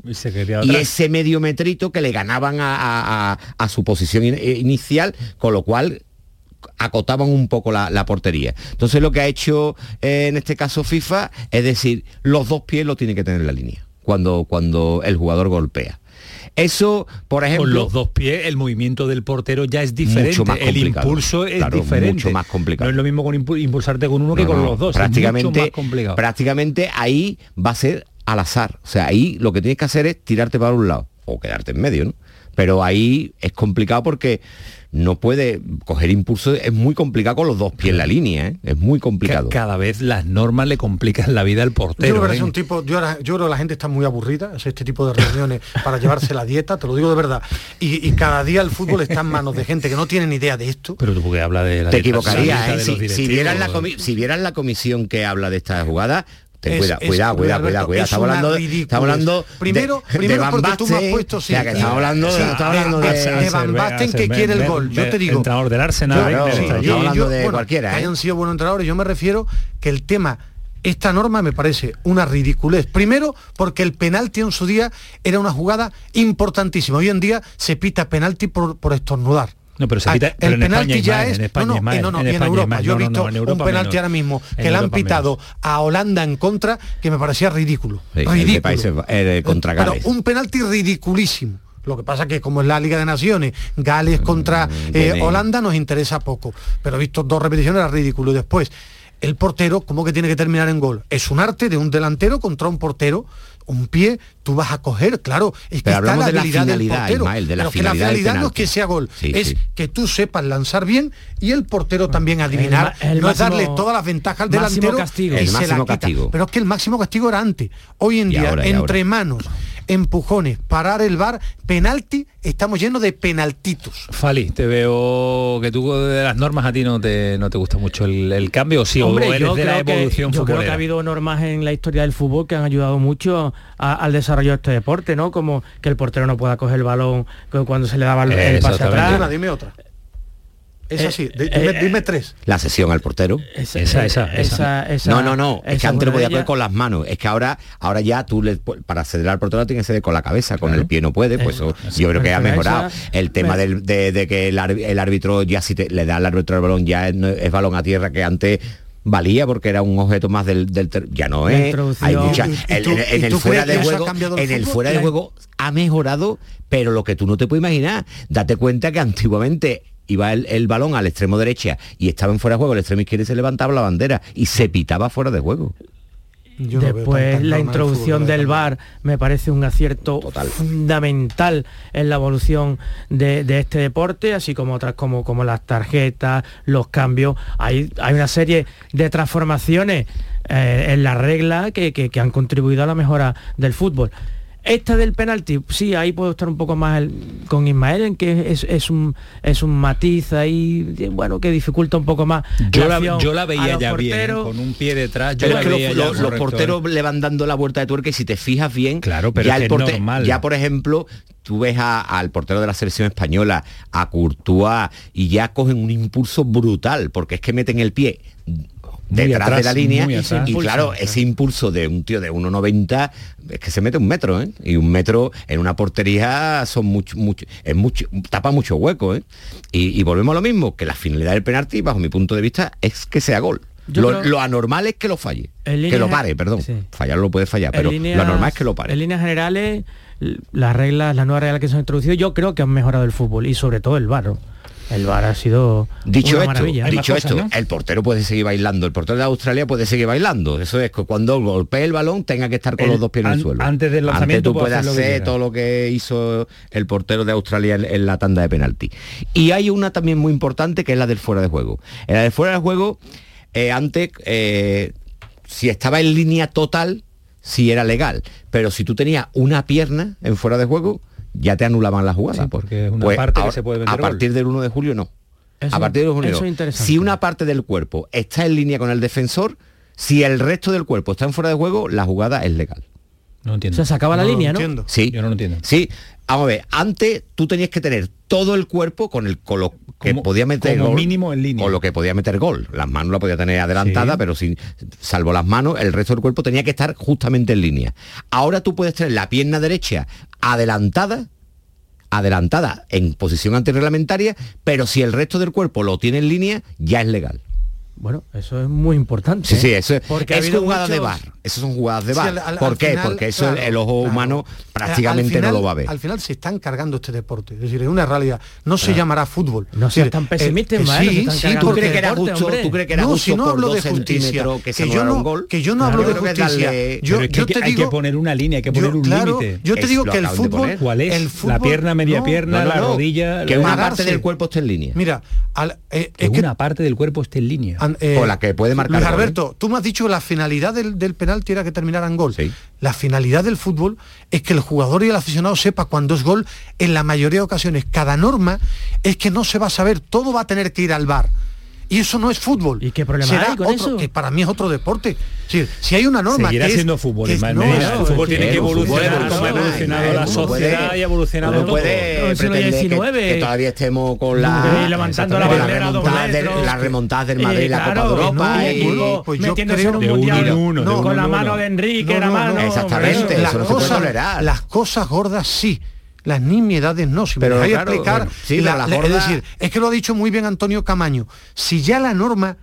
Y se ese medio metrito que le ganaban a, a- a- a su posición in- eh, inicial, con lo cual acotaban un poco la, la portería. Entonces lo que ha hecho eh, en este caso FIFA es decir, los dos pies lo tiene que tener en la línea cuando, cuando el jugador golpea. Eso, por ejemplo... Con los dos pies el movimiento del portero ya es diferente. Mucho más el impulso es Claro, diferente. mucho más complicado. No es lo mismo con impu- impulsarte con uno que con no, los dos. es mucho Prácticamente, más complicado. prácticamente ahí va a ser al azar. O sea, ahí lo que tienes que hacer es tirarte para un lado o quedarte en medio, ¿no? Pero ahí es complicado porque no puede coger impulso, es muy complicado con los dos pies en la línea, ¿eh? es muy complicado. Ca- Cada vez las normas le complican la vida al Yo creo portero. que es ¿eh? un tipo, yo, ahora- yo creo que la gente está muy aburrida, es este tipo de reuniones para llevarse la dieta, te lo digo de verdad. Y, y cada día el fútbol está en manos de gente que no tiene ni idea de esto. Pero tú porque habla de la Te dieta equivocarías, ¿eh? Si, si vieran la comi- si vieran la comisión que habla de esta jugada, ten cuidado, cuidado, cuidado, cuidado, cuidado. es Estamos hablando, estamos hablando Primero- de, primero de porque tú me has puesto, sí, o sea, que estamos hablando de, estamos hablando de- de, de Van Basten que quiere el gol. Yo te digo. Entrenador del Arsenal. Claro, sí, estamos hablando de bueno, cualquiera, que ¿eh? hayan sido buenos entrenadores, yo me refiero que el tema esta norma me parece una ridiculez. Primero, porque el penalti en su día era una jugada importantísima. Hoy en día se pita penalti por, por estornudar. No, pero se Ah, pero el en penalti ya es en España no, hay no, más, eh, no, no, en Europa yo he visto un penalti menos. ahora mismo que le han pitado a Holanda en contra que me parecía ridículo Sí, el ridículo Países eh, contra pero un penalti ridiculísimo lo que pasa que como es la Liga de Naciones, Gales contra eh, Holanda nos interesa poco. Pero visto dos repeticiones era ridículo. Y después, el portero, ¿cómo que tiene que terminar en gol? Es un arte de un delantero contra un portero. Un pie, tú vas a coger, claro, es que Pero está la hablamos de la habilidad del finalidad, portero. Ismael, de la pero que la finalidad finalidad no es que sea gol, Sí, es sí. que tú sepas lanzar bien y el portero también adivinar. ma- el no es máximo- darle todas las ventajas al delantero castigo. y El se la máximo castigo. Pero es que el máximo castigo era antes. Hoy en Y día, ahora, entre ahora. manos, empujones, parar el bar, penalti, estamos llenos de penaltitos. Fali, te veo que tú de las normas a ti no te, no te gusta mucho el, el cambio, sí, Hombre, o eres yo de la creo que- evolución yo creo que ha habido normas en la historia del fútbol que han ayudado mucho a- al desarrollo de este deporte, ¿no? Como que el portero no pueda coger el balón cu- cuando se le daba el, el pase atrás. Una, dime otra. Es Eh, así, eh, dime, eh, dime tres. La sesión al portero. Esa, Esa, esa, esa, esa- no, no, no. Es que antes lo podía ellas. con las manos. Es que ahora, ahora ya tú le, para acceder al portero tienes que acceder con la cabeza, con el pie no puede. Pues eso, yo creo que ha Esa- mejorado. El tema me- del- de, de que el, ár- el árbitro ya si te- le da al árbitro el balón ya es balón a tierra que antes valía porque era un objeto más del, del ya no es. Hay mucha ¿Y- y el- tú- en, el fuera de juego en el fuera de juego ha mejorado pero lo que tú no te puedes imaginar. Date cuenta que antiguamente iba el, el balón al extremo derecha y estaba en fuera de juego, el extremo izquierdo y se levantaba la bandera y se pitaba fuera de juego. Yo Después la introducción del ¿verdad? VAR me parece un acierto fundamental en la evolución de, de este deporte, así como otras como, como las tarjetas, los cambios. Hay, hay una serie de transformaciones eh, en la regla que, que- que han contribuido a la mejora del fútbol. Esta del penalti, sí, ahí puedo estar un poco más el- con Ismael, en que es, es un, es un matiz ahí, bueno, que dificulta un poco más. Yo la, yo la veía ya bien, ¿eh? porteros. con un pie detrás. Yo Pero la es que veía los, ya los- porteros le van dando la vuelta de tuerca y si te fijas bien, Claro, pero ya, es el normal. ya por ejemplo, tú ves a- al portero de la selección española, a Courtois, y ya cogen un impulso brutal, porque es que meten el pie detrás atrás, de la línea y claro, ese impulso de un tío de 1,90 es que se mete un metro, ¿eh? Y un metro en una portería son mucho, mucho, es mucho, tapa mucho hueco, ¿eh? Y, y volvemos a lo mismo, que la finalidad del penalti, bajo mi punto de vista, es que sea gol. Lo, creo- lo anormal es que lo falle. En Que líneas- lo pare, perdón. sí. Fallar lo puede fallar, pero líneas- lo normal es que lo pare. En líneas generales, las reglas, las nuevas reglas que se han introducido, yo creo que han mejorado el fútbol y sobre todo el barro. El VAR ha sido Dicho una esto, maravilla. dicho esto, el portero puede seguir bailando, el portero de Australia puede seguir bailando. Eso es que cuando golpee el balón tenga que estar con El- los dos pies en el suelo. antes del Antes lanzamiento tú puede puedes hacer todo lo que hizo el portero de Australia en, en la tanda de penalti. Y hay una también muy importante que es la del fuera de juego. En la del fuera de juego, eh, antes, eh, si estaba en línea total, sí era legal. Pero si tú tenías una pierna en fuera de juego, ya te anulaban la jugada. Sí, porque es una parte que ahora- se puede meter A gol. partir del 1 de julio no. Eso- a partir del 1 de eso julio. es interesante. Si una parte del cuerpo está en línea con el defensor, si el resto del cuerpo está en fuera de juego, la jugada es legal. No entiendo. O sea, se acaba la No línea, ¿no? entiendo. Sí. Yo no lo entiendo. Sí. Vamos a ver, antes tú tenías que tener todo el cuerpo con el con lo que Como- podía meter como gol, mínimo en línea. Con lo que podía meter gol. Las manos la podía tener adelantada, Sí. pero sin salvo las manos, el resto del cuerpo tenía que estar justamente en línea. Ahora tú puedes tener la pierna derecha adelantada adelantada en posición antirreglamentaria, pero si el resto del cuerpo lo tiene en línea, ya es legal. Bueno, eso es muy importante. Sí, ¿eh? sí, eso es, Porque es jugada de bar. Esas son jugadas de Sí, bar. al- al- ¿Por al qué? final, Porque eso claro, el, ojo claro. humano Eh, prácticamente final- no lo va a ver. Al final se están cargando este deporte. Es decir, es una realidad. No se llamará fútbol. No Es seas tan eh, pesimista, se sí, sí, ¿Tú crees que era deporte, justo. ¿tú crees que era no, justo si no hablo de justicia, que se que yo no, gol? que yo no Claro, hablo de justicia. Yo, es que yo hay que- te hay digo, que poner una línea, hay que yo- poner un claro, límite. Yo te digo que el fútbol. ¿Cuál es? el la pierna, media pierna, la rodilla. que una parte del cuerpo esté en línea. Mira, eh, que una parte del cuerpo esté en línea. Eh, O la que puede marcar Luis gol, ¿eh? Alberto, tú me has dicho que la finalidad del, del penalti era que terminara en gol. Sí. La finalidad del fútbol es que el jugador y el aficionado sepa cuando es gol en la mayoría de ocasiones. Cada norma es que no se va a saber, todo va a tener que ir al bar. Y eso no es fútbol. ¿Y qué problema Será hay con otro- eso? Que para mí es otro deporte. Sí, si hay una norma Seguirá que es- siendo fútbol, que es- no, eso, el fútbol es tiene que evolucionar como ha evoluciona, evolucionado la no puede- sociedad y ha evolucionado no todo. puede No, pretender que- todavía estemos con la levantando la bandera remontadas del Madrid Eh, y la Copa de Europa no, y- pues yo metiéndose creo- en un mundial no, con la mano de Enrique, No, la no, mano. no. Exactamente, eso las no se puede cosas, tolerar. Las cosas gordas sí. Las nimiedades no, si Pero me dejáis claro, explicar, bueno, sí, la- es decir, es que lo ha dicho muy bien Antonio Camaño, si ya la norma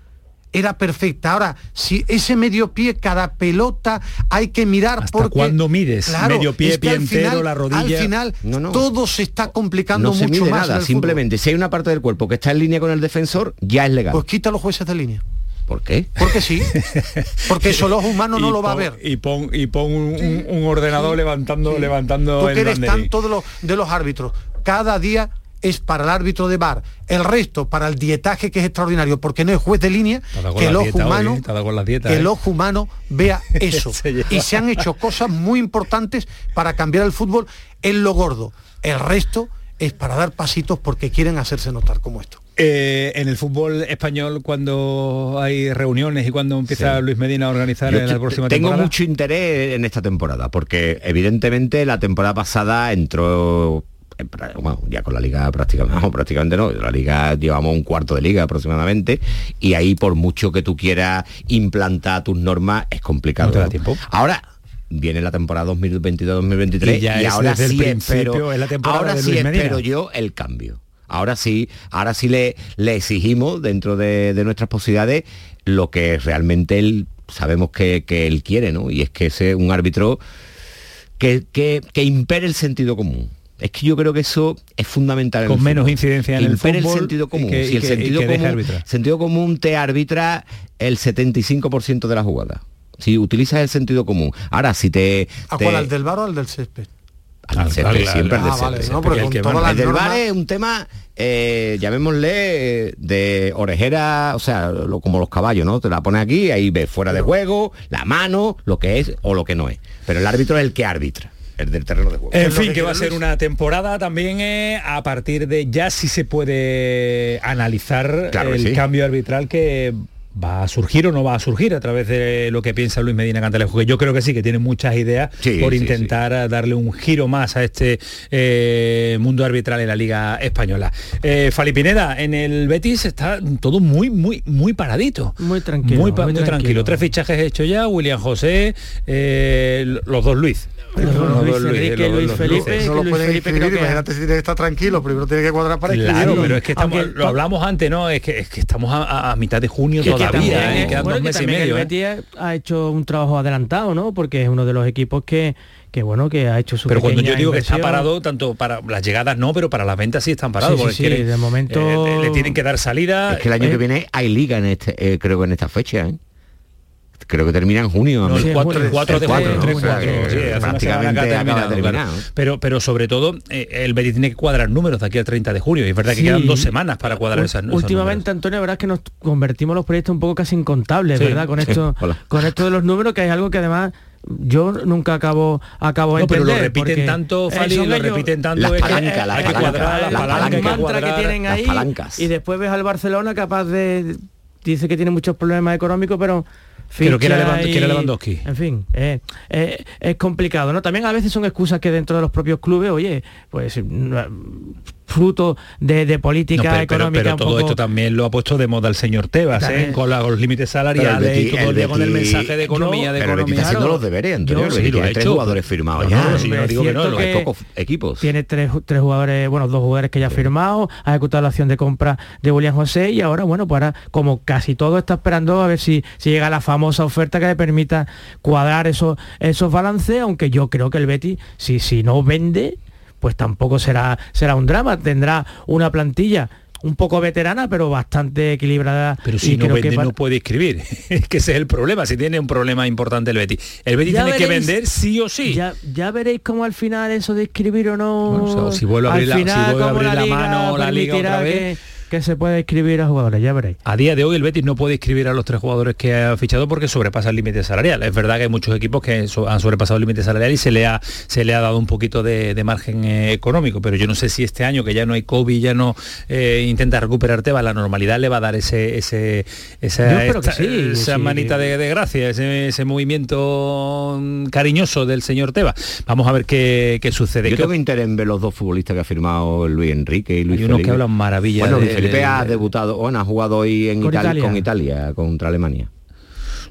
era perfecta, ahora si ese medio pie, cada pelota hay que mirar ¿Hasta porque cuándo mides? Medio pie, es que pie entero, final- la rodilla. Al final No, no. todo se está complicando no se mucho mide más. nada, simplemente si hay una parte del cuerpo que está en línea con el defensor, ya es legal. Pues quita los jueces de línea. ¿Por qué? Porque sí. Porque eso el ojo humano no lo va a ver. Y pon, y pon un, ordenador levantando, levantando Tú el que eres banderín. tanto de los, de los árbitros. Cada día es para el árbitro de bar, el resto para el dietaje que es extraordinario, porque no es juez de línea, que el ojo hoy, humano, que el ¿eh? ojo humano vea eso. Se y se han hecho cosas muy importantes para cambiar el fútbol en lo gordo. El resto es para dar pasitos porque quieren hacerse notar como esto. Eh, en el fútbol español, cuando hay reuniones y cuando empieza Sí. Luis Medina a organizar Yo en la próxima tengo temporada. mucho interés en esta temporada, porque evidentemente la temporada pasada entró bueno, ya con la liga prácticamente, no, prácticamente no, la liga llevamos un cuarto de liga aproximadamente y ahí por mucho que tú quieras implantar tus normas es complicado. No tiempo. Ahora viene la temporada 2022-2023 Y ya es ahora sí principio, espero, es la temporada ahora de sí Medina. espero yo el cambio. Ahora sí, ahora sí le, le exigimos dentro de, de nuestras posibilidades lo que realmente él sabemos que, que él quiere, ¿no? Y es que sea un árbitro que, que, que impere el sentido común. Es que yo creo que eso es fundamental. en Con el menos fútbol. incidencia en el Impere fútbol sentido y común. que- si el sentido común, sentido común te arbitra el 75% de la jugada. Si utilizas el sentido común. Ahora, si te... ¿A te- cuál? ¿Al del bar o al del césped? Al césped, siempre al Ah, del el bar es un tema, eh, llamémosle, de orejera, o sea, lo- como los caballos, ¿no? Te la pones aquí, ahí ves fuera de juego, la mano, lo que es o lo que no es. Pero el árbitro es el que arbitra, el del terreno de juego. En fin, que va a ser una temporada también eh, a partir de ya sí se puede analizar Claro el sí. cambio arbitral que va a surgir o no va a surgir a través de lo que piensa Luis Medina Cantalejo, que yo creo que sí, que tiene muchas ideas Sí, por sí, intentar eh, darle un giro más a este eh, mundo arbitral en la Liga Española. Eh, Fali Pineda, en el Betis está todo muy, muy, muy paradito. Muy tranquilo, Muy, pa- muy muy tranquilo. tranquilo. Tres fichajes hechos ya, William José, eh, los dos Luis. Los dos Luis, Luis, Enrique, los- Luis los Felipe, Luises. No que lo pueden que- imagínate si tiene que estar tranquilo, primero tiene que cuadrar para Claro, escribirlo. pero es que estamos, Aunque- lo hablamos antes, ¿no? Es que, es que estamos a, a- mitad de junio todavía. Todavía, también, ¿eh? quedan bueno, dos que meses y también medio. El ¿eh? Betis ha hecho un trabajo adelantado, ¿no? Porque es uno de los equipos que, que bueno, que ha hecho su Pero cuando yo digo que está inversión. parado, tanto para las llegadas no, pero para las ventas sí están parados. Sí, sí, porque sí, quieren- de momento- eh, le tienen que dar salida. Es que el año Eh, que viene hay liga en este, eh, creo que en esta fecha, ¿eh? Creo que termina en junio. No, el 4, el 4 de junio, que sí, que prácticamente acaba de terminado, terminar, claro. Pero, pero sobre todo, eh, el Betis tiene que cuadrar números de aquí al 30 de junio. Y es verdad que Sí. quedan dos semanas para cuadrar Ul- esas esas Últimamente, Antonio, la verdad es que nos convertimos los proyectos un poco casi incontables, Sí, ¿verdad? Con sí, esto, con esto de los números, que hay algo que además yo nunca acabo acabo de No, pero lo repiten tanto, eh, Fali, lo ellos- repiten tanto, Las es que palancas, las que palancas, que que tienen ahí palancas. y después ves al Barcelona capaz de dice que tiene muchos problemas económicos pero Pero Lewand- y- quiere Lewandowski. en fin eh, eh, es complicado no también a veces son excusas que dentro de los propios clubes oye pues no, fruto de, de política No, pero, pero- económica pero todo poco- esto también lo ha puesto de moda el señor Tebas, ¿eh? Con, la- con los límites salariales y todo el con el mensaje de economía, de pero economía. está haciendo los deberes, Antonio. Yo el sí Betis lo ha tiene tres hecho. jugadores firmados No, ya. no, si yo no Es digo que no, cierto lo- Hay que pocos equipos. tiene tres, tres jugadores, bueno, dos jugadores que ya ha firmado, ha ejecutado la acción de compra de William José y ahora, bueno, pues ahora, como casi todo está esperando a ver si, si llega la famosa oferta que le permita cuadrar esos, esos balances, aunque yo creo que el Betty, si, si no vende, pues tampoco será, será un drama, tendrá una plantilla un poco veterana, pero bastante equilibrada. Pero si no que vende no puede escribir. es que ese es el problema. Si tiene un problema importante el Betis. El Betis Ya tiene que vender sí o sí. Ya, ya veréis cómo al final eso de escribir o no. Bueno, o sea, si vuelve a abrir la- si final, vuelve a cómo abrir la liga mano la liga otra vez. Que, que se puede escribir a jugadores, ya veréis. A día de hoy el Betis no puede inscribir a los tres jugadores que ha fichado porque sobrepasa el límite salarial. Es verdad que hay muchos equipos que han sobrepasado el límite salarial y se le ha, se le ha dado un poquito de, de margen eh, económico, pero yo no sé si este año que ya no hay COVID, ya no eh, intenta recuperar Tebas, la normalidad le va a dar ese, ese, esa, esta- sí, esa sí. manita de, de gracia, ese, ese movimiento cariñoso del señor Tebas. Vamos a ver qué, qué sucede. Yo ¿Qué tengo interés en ver los dos futbolistas que ha firmado Luis Enrique y Luis Hay unos Felipe. que hablan maravilla Bueno, de- Luis Felipe ha de- debutado, bueno, ha jugado hoy en Con Italia, Italia. con Italia contra Alemania.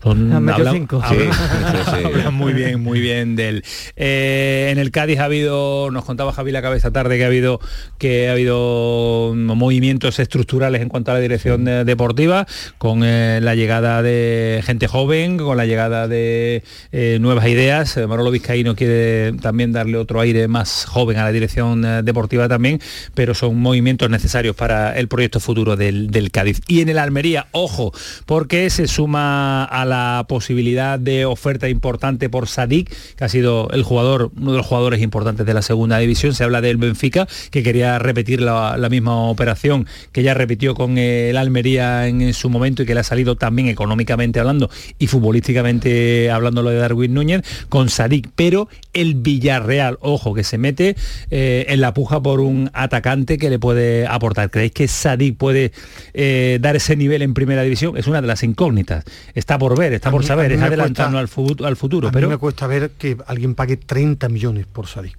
Son- hablan- cinco. hablan- Sí, sí, sí. hablan muy bien, muy bien de él. Eh, en el Cádiz ha habido, nos contaba Javi la cabeza tarde que ha habido que ha habido movimientos estructurales en cuanto a la dirección deportiva, con eh, la llegada de gente joven, con la llegada de eh, nuevas ideas. Manolo Vizcaíno quiere también darle otro aire más joven a la dirección eh, deportiva también, pero son movimientos necesarios para el proyecto futuro del, del Cádiz. Y en el Almería, ojo, porque se suma a la posibilidad de oferta importante por Sadik, que ha sido el jugador, uno de los jugadores importantes de la segunda división. Se habla del Benfica, que quería repetir la, misma operación que ya repitió con el Almería en su momento y que le ha salido también económicamente hablando y futbolísticamente hablando lo de Darwin Núñez, con Sadik. Pero el Villarreal, ojo, que se mete eh, en la puja por un atacante que le puede aportar. ¿Creéis que Sadik puede eh, dar ese nivel en primera división? Es una de las incógnitas. Está por ver, está A por mí- saber, es adelantarnos al, al futuro. A mí pero me cuesta ver que alguien pague 30 millones por Sadik.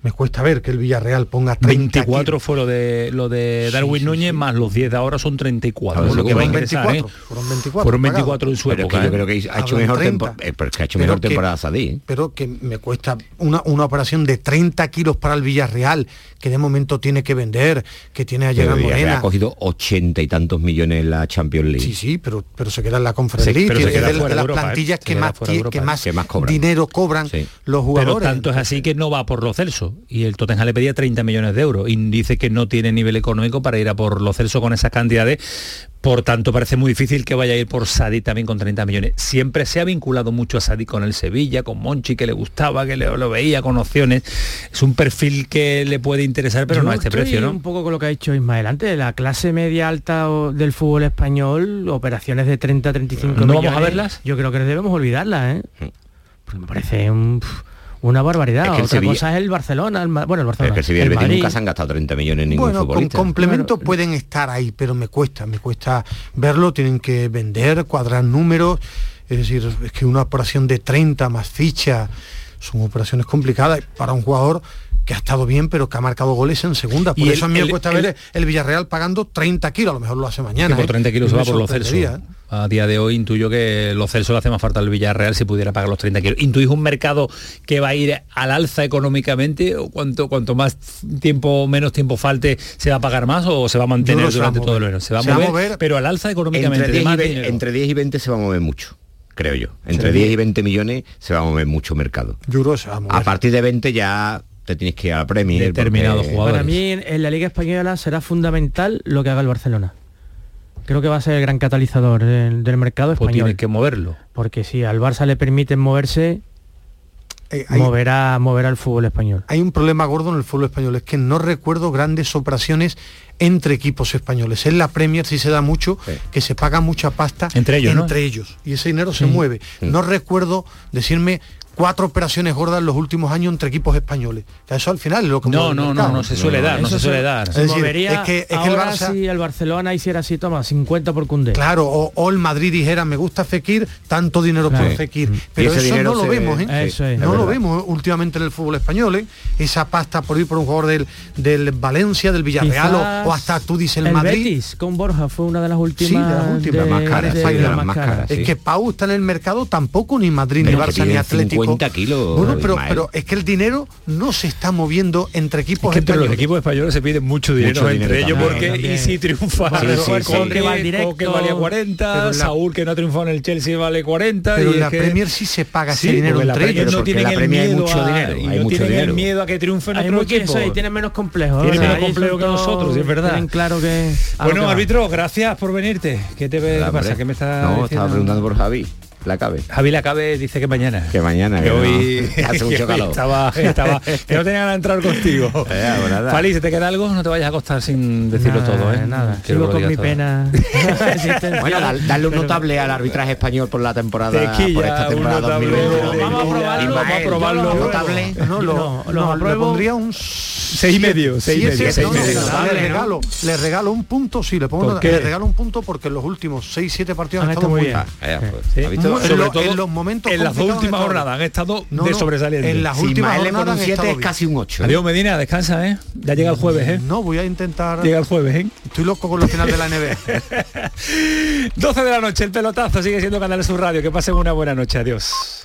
Me cuesta ver que el Villarreal ponga 30 24 fue lo de lo de Darwin Núñez, más los 10 de ahora son 34. Claro, lo que va a fueron ingresar, 24, ¿eh? fueron 24 Fueron pagados. 24 en su Pero es que yo ¿eh? creo que ha hecho Hablan mejor, 30. tempor- eh, pero que ha hecho Pero mejor que- temporada Sadí. Pero que me cuesta una, una operación de 30 kilos para el Villarreal, que de momento tiene que vender, que tiene a Pero Villarreal Morena. ha cogido ochenta y tantos millones en la Champions League. Sí, sí, pero, pero se queda en la Conference Sí, League, pero que se es queda de, fuera de de las Europa, ¿eh? plantillas que más, Europa, que ¿eh? más, Que más cobran. dinero cobran los Pero jugadores. tanto es así que no va por lo Celso y el Tottenham le pedía 30 millones de euros y dice que no tiene nivel económico para ir a por lo Celso con esas cantidades. Por tanto, parece muy difícil que vaya a ir por Sadi también con 30 millones. Siempre se ha vinculado mucho a Sadi con el Sevilla, con Monchi, que le gustaba, que le- lo veía con opciones. Es un perfil que le puede interesar, pero Yo no a este estoy precio, ¿no? un poco con lo que ha dicho Ismael antes, la clase media alta del fútbol español, operaciones de 30 35 ¿No millones. vamos a verlas? Yo creo que debemos olvidarlas, ¿eh? Porque me parece un- una barbaridad. Es que el Otra Sevilla- cosa es el Barcelona, el bueno, el Barcelona. es que el Sevilla y el el Betis Madrid. nunca se han gastado 30 millones en ningún Bueno, con futbolista. complemento pueden estar ahí, pero me cuesta, me cuesta verlo, tienen que vender, cuadrar números, es decir, es que una operación de 30 más ficha son operaciones complicadas para un jugador que ha estado bien, pero que ha marcado goles en segunda. Por Y eso el- a mí me cuesta el- ver el Villarreal pagando 30 kilos, a lo mejor lo hace mañana. por ¿eh? 30 kilos se va por los Celso. ¿eh? A día de hoy intuyo que los Celso le hace más falta al Villarreal si pudiera pagar los 30 kilos. ¿Intuís un mercado que va a ir al alza económicamente? ¿O cuanto, cuanto más tiempo, menos tiempo falte, se va a pagar más o se va a mantener a durante todo el verano? Se va a, Se va a mover, pero al alza económicamente. Entre de 10, más y 20, dinero. entre 10 y 20 se va a mover mucho, creo yo. Entre Sí. 10 y 20 millones se va a mover mucho mercado. Yo creo que se va a mover. A partir de 20 ya te tienes que ir a la Premier. porque- Para mí en, en la Liga Española será fundamental lo que haga el Barcelona. Creo que va a ser el gran catalizador del, del mercado Pues español. tiene que moverlo. Porque si al Barça le permiten moverse, Eh, hay- moverá, moverá el fútbol español. Hay un problema gordo en el fútbol español, es que no recuerdo grandes operaciones entre equipos españoles. En la Premier sí se da mucho, que se paga mucha pasta Entre ellos, ¿no? entre ellos y ese dinero se Sí. mueve. No recuerdo decirme cuatro operaciones gordas en los últimos años entre equipos españoles. Que eso al final es lo que No, no, no, no se suele dar, no se suele dar. Es Se decir, es que- es que el Barça- si el Barcelona hiciera así, toma, 50 por Cundé. Claro, o, o el Madrid dijera, me gusta Fekir, tanto dinero Claro. por Fekir. Pero eso no lo se- vemos, ¿eh? Eso es. no lo vemos últimamente en el fútbol español, ¿eh? Esa pasta por ir por un jugador del, del Valencia, del Villarreal o- hasta tú dices el, el Madrid. Betis con Borja fue una de las Sí, últimas. de las últimas. de- más caras, de- sí, de de las las más caras. Es que Pau está en el mercado tampoco ni Madrid, Pero ni Barça, ni Atlético. 50 kilos, Bueno, pero, pero es que el dinero no se está moviendo entre equipos Es que entre los españoles. equipos españoles se pide mucho dinero Mucho entre dinero ellos también. porque También. y si triunfa Sí, sí, sí. Que va directo, Coque valía 40 pero la- Saúl que no triunfó en el Chelsea vale 40 Pero y en la que- Premier sí se paga Sí, ese dinero entre ellos. no tienen la el miedo mucho a- dinero, y hay no mucho tienen el dinero. miedo a que triunfen otros equipos y tienen menos complejo. Tienen menos complejo que nosotros, es verdad. Claro que. que Bueno, árbitro, gracias por venirte. ¿Qué te pasa? ¿Qué me está No, estaba preguntando por Javi. La cabe. Javi Lacabe dice que mañana. Que mañana, que hoy hace mucho calor. Estaba, estaba, que no tenía ganas de entrar contigo. Eh, pues nada. Fali, ¿se te queda algo? No te vayas a acostar sin decirlo Nada, todo, ¿eh? Nada, Quiero sigo con mi todo. pena. Bueno, darle un Pero- notable al arbitraje español por la temporada Tequilla, por esta un temporada notable, 2020. Vamos a probarlo, vamos a probarlo. Notable. No, lo, No, lo pondría un Seis y medio, seis y medio, seis no, y no, medio. le regalo, le regalo un punto, sí, le pongo le regalo un punto porque en los últimos 6 7 partidos Han han, estado muy bien. Eh, todo en los momentos en las dos últimas jornadas han estado No, de no, sobresaliente. en las Si últimas Ismael le pone jornadas un han 7 estado es bien. casi un 8. Adiós Medina, descansa, ¿eh? Ya llega el jueves, ¿eh? No, voy a intentar. Llega el jueves, ¿eh? Estoy loco con los finales de la NBA. 12 de la noche, el pelotazo sigue siendo Canal Sur Radio. Que pasen una buena noche. Adiós.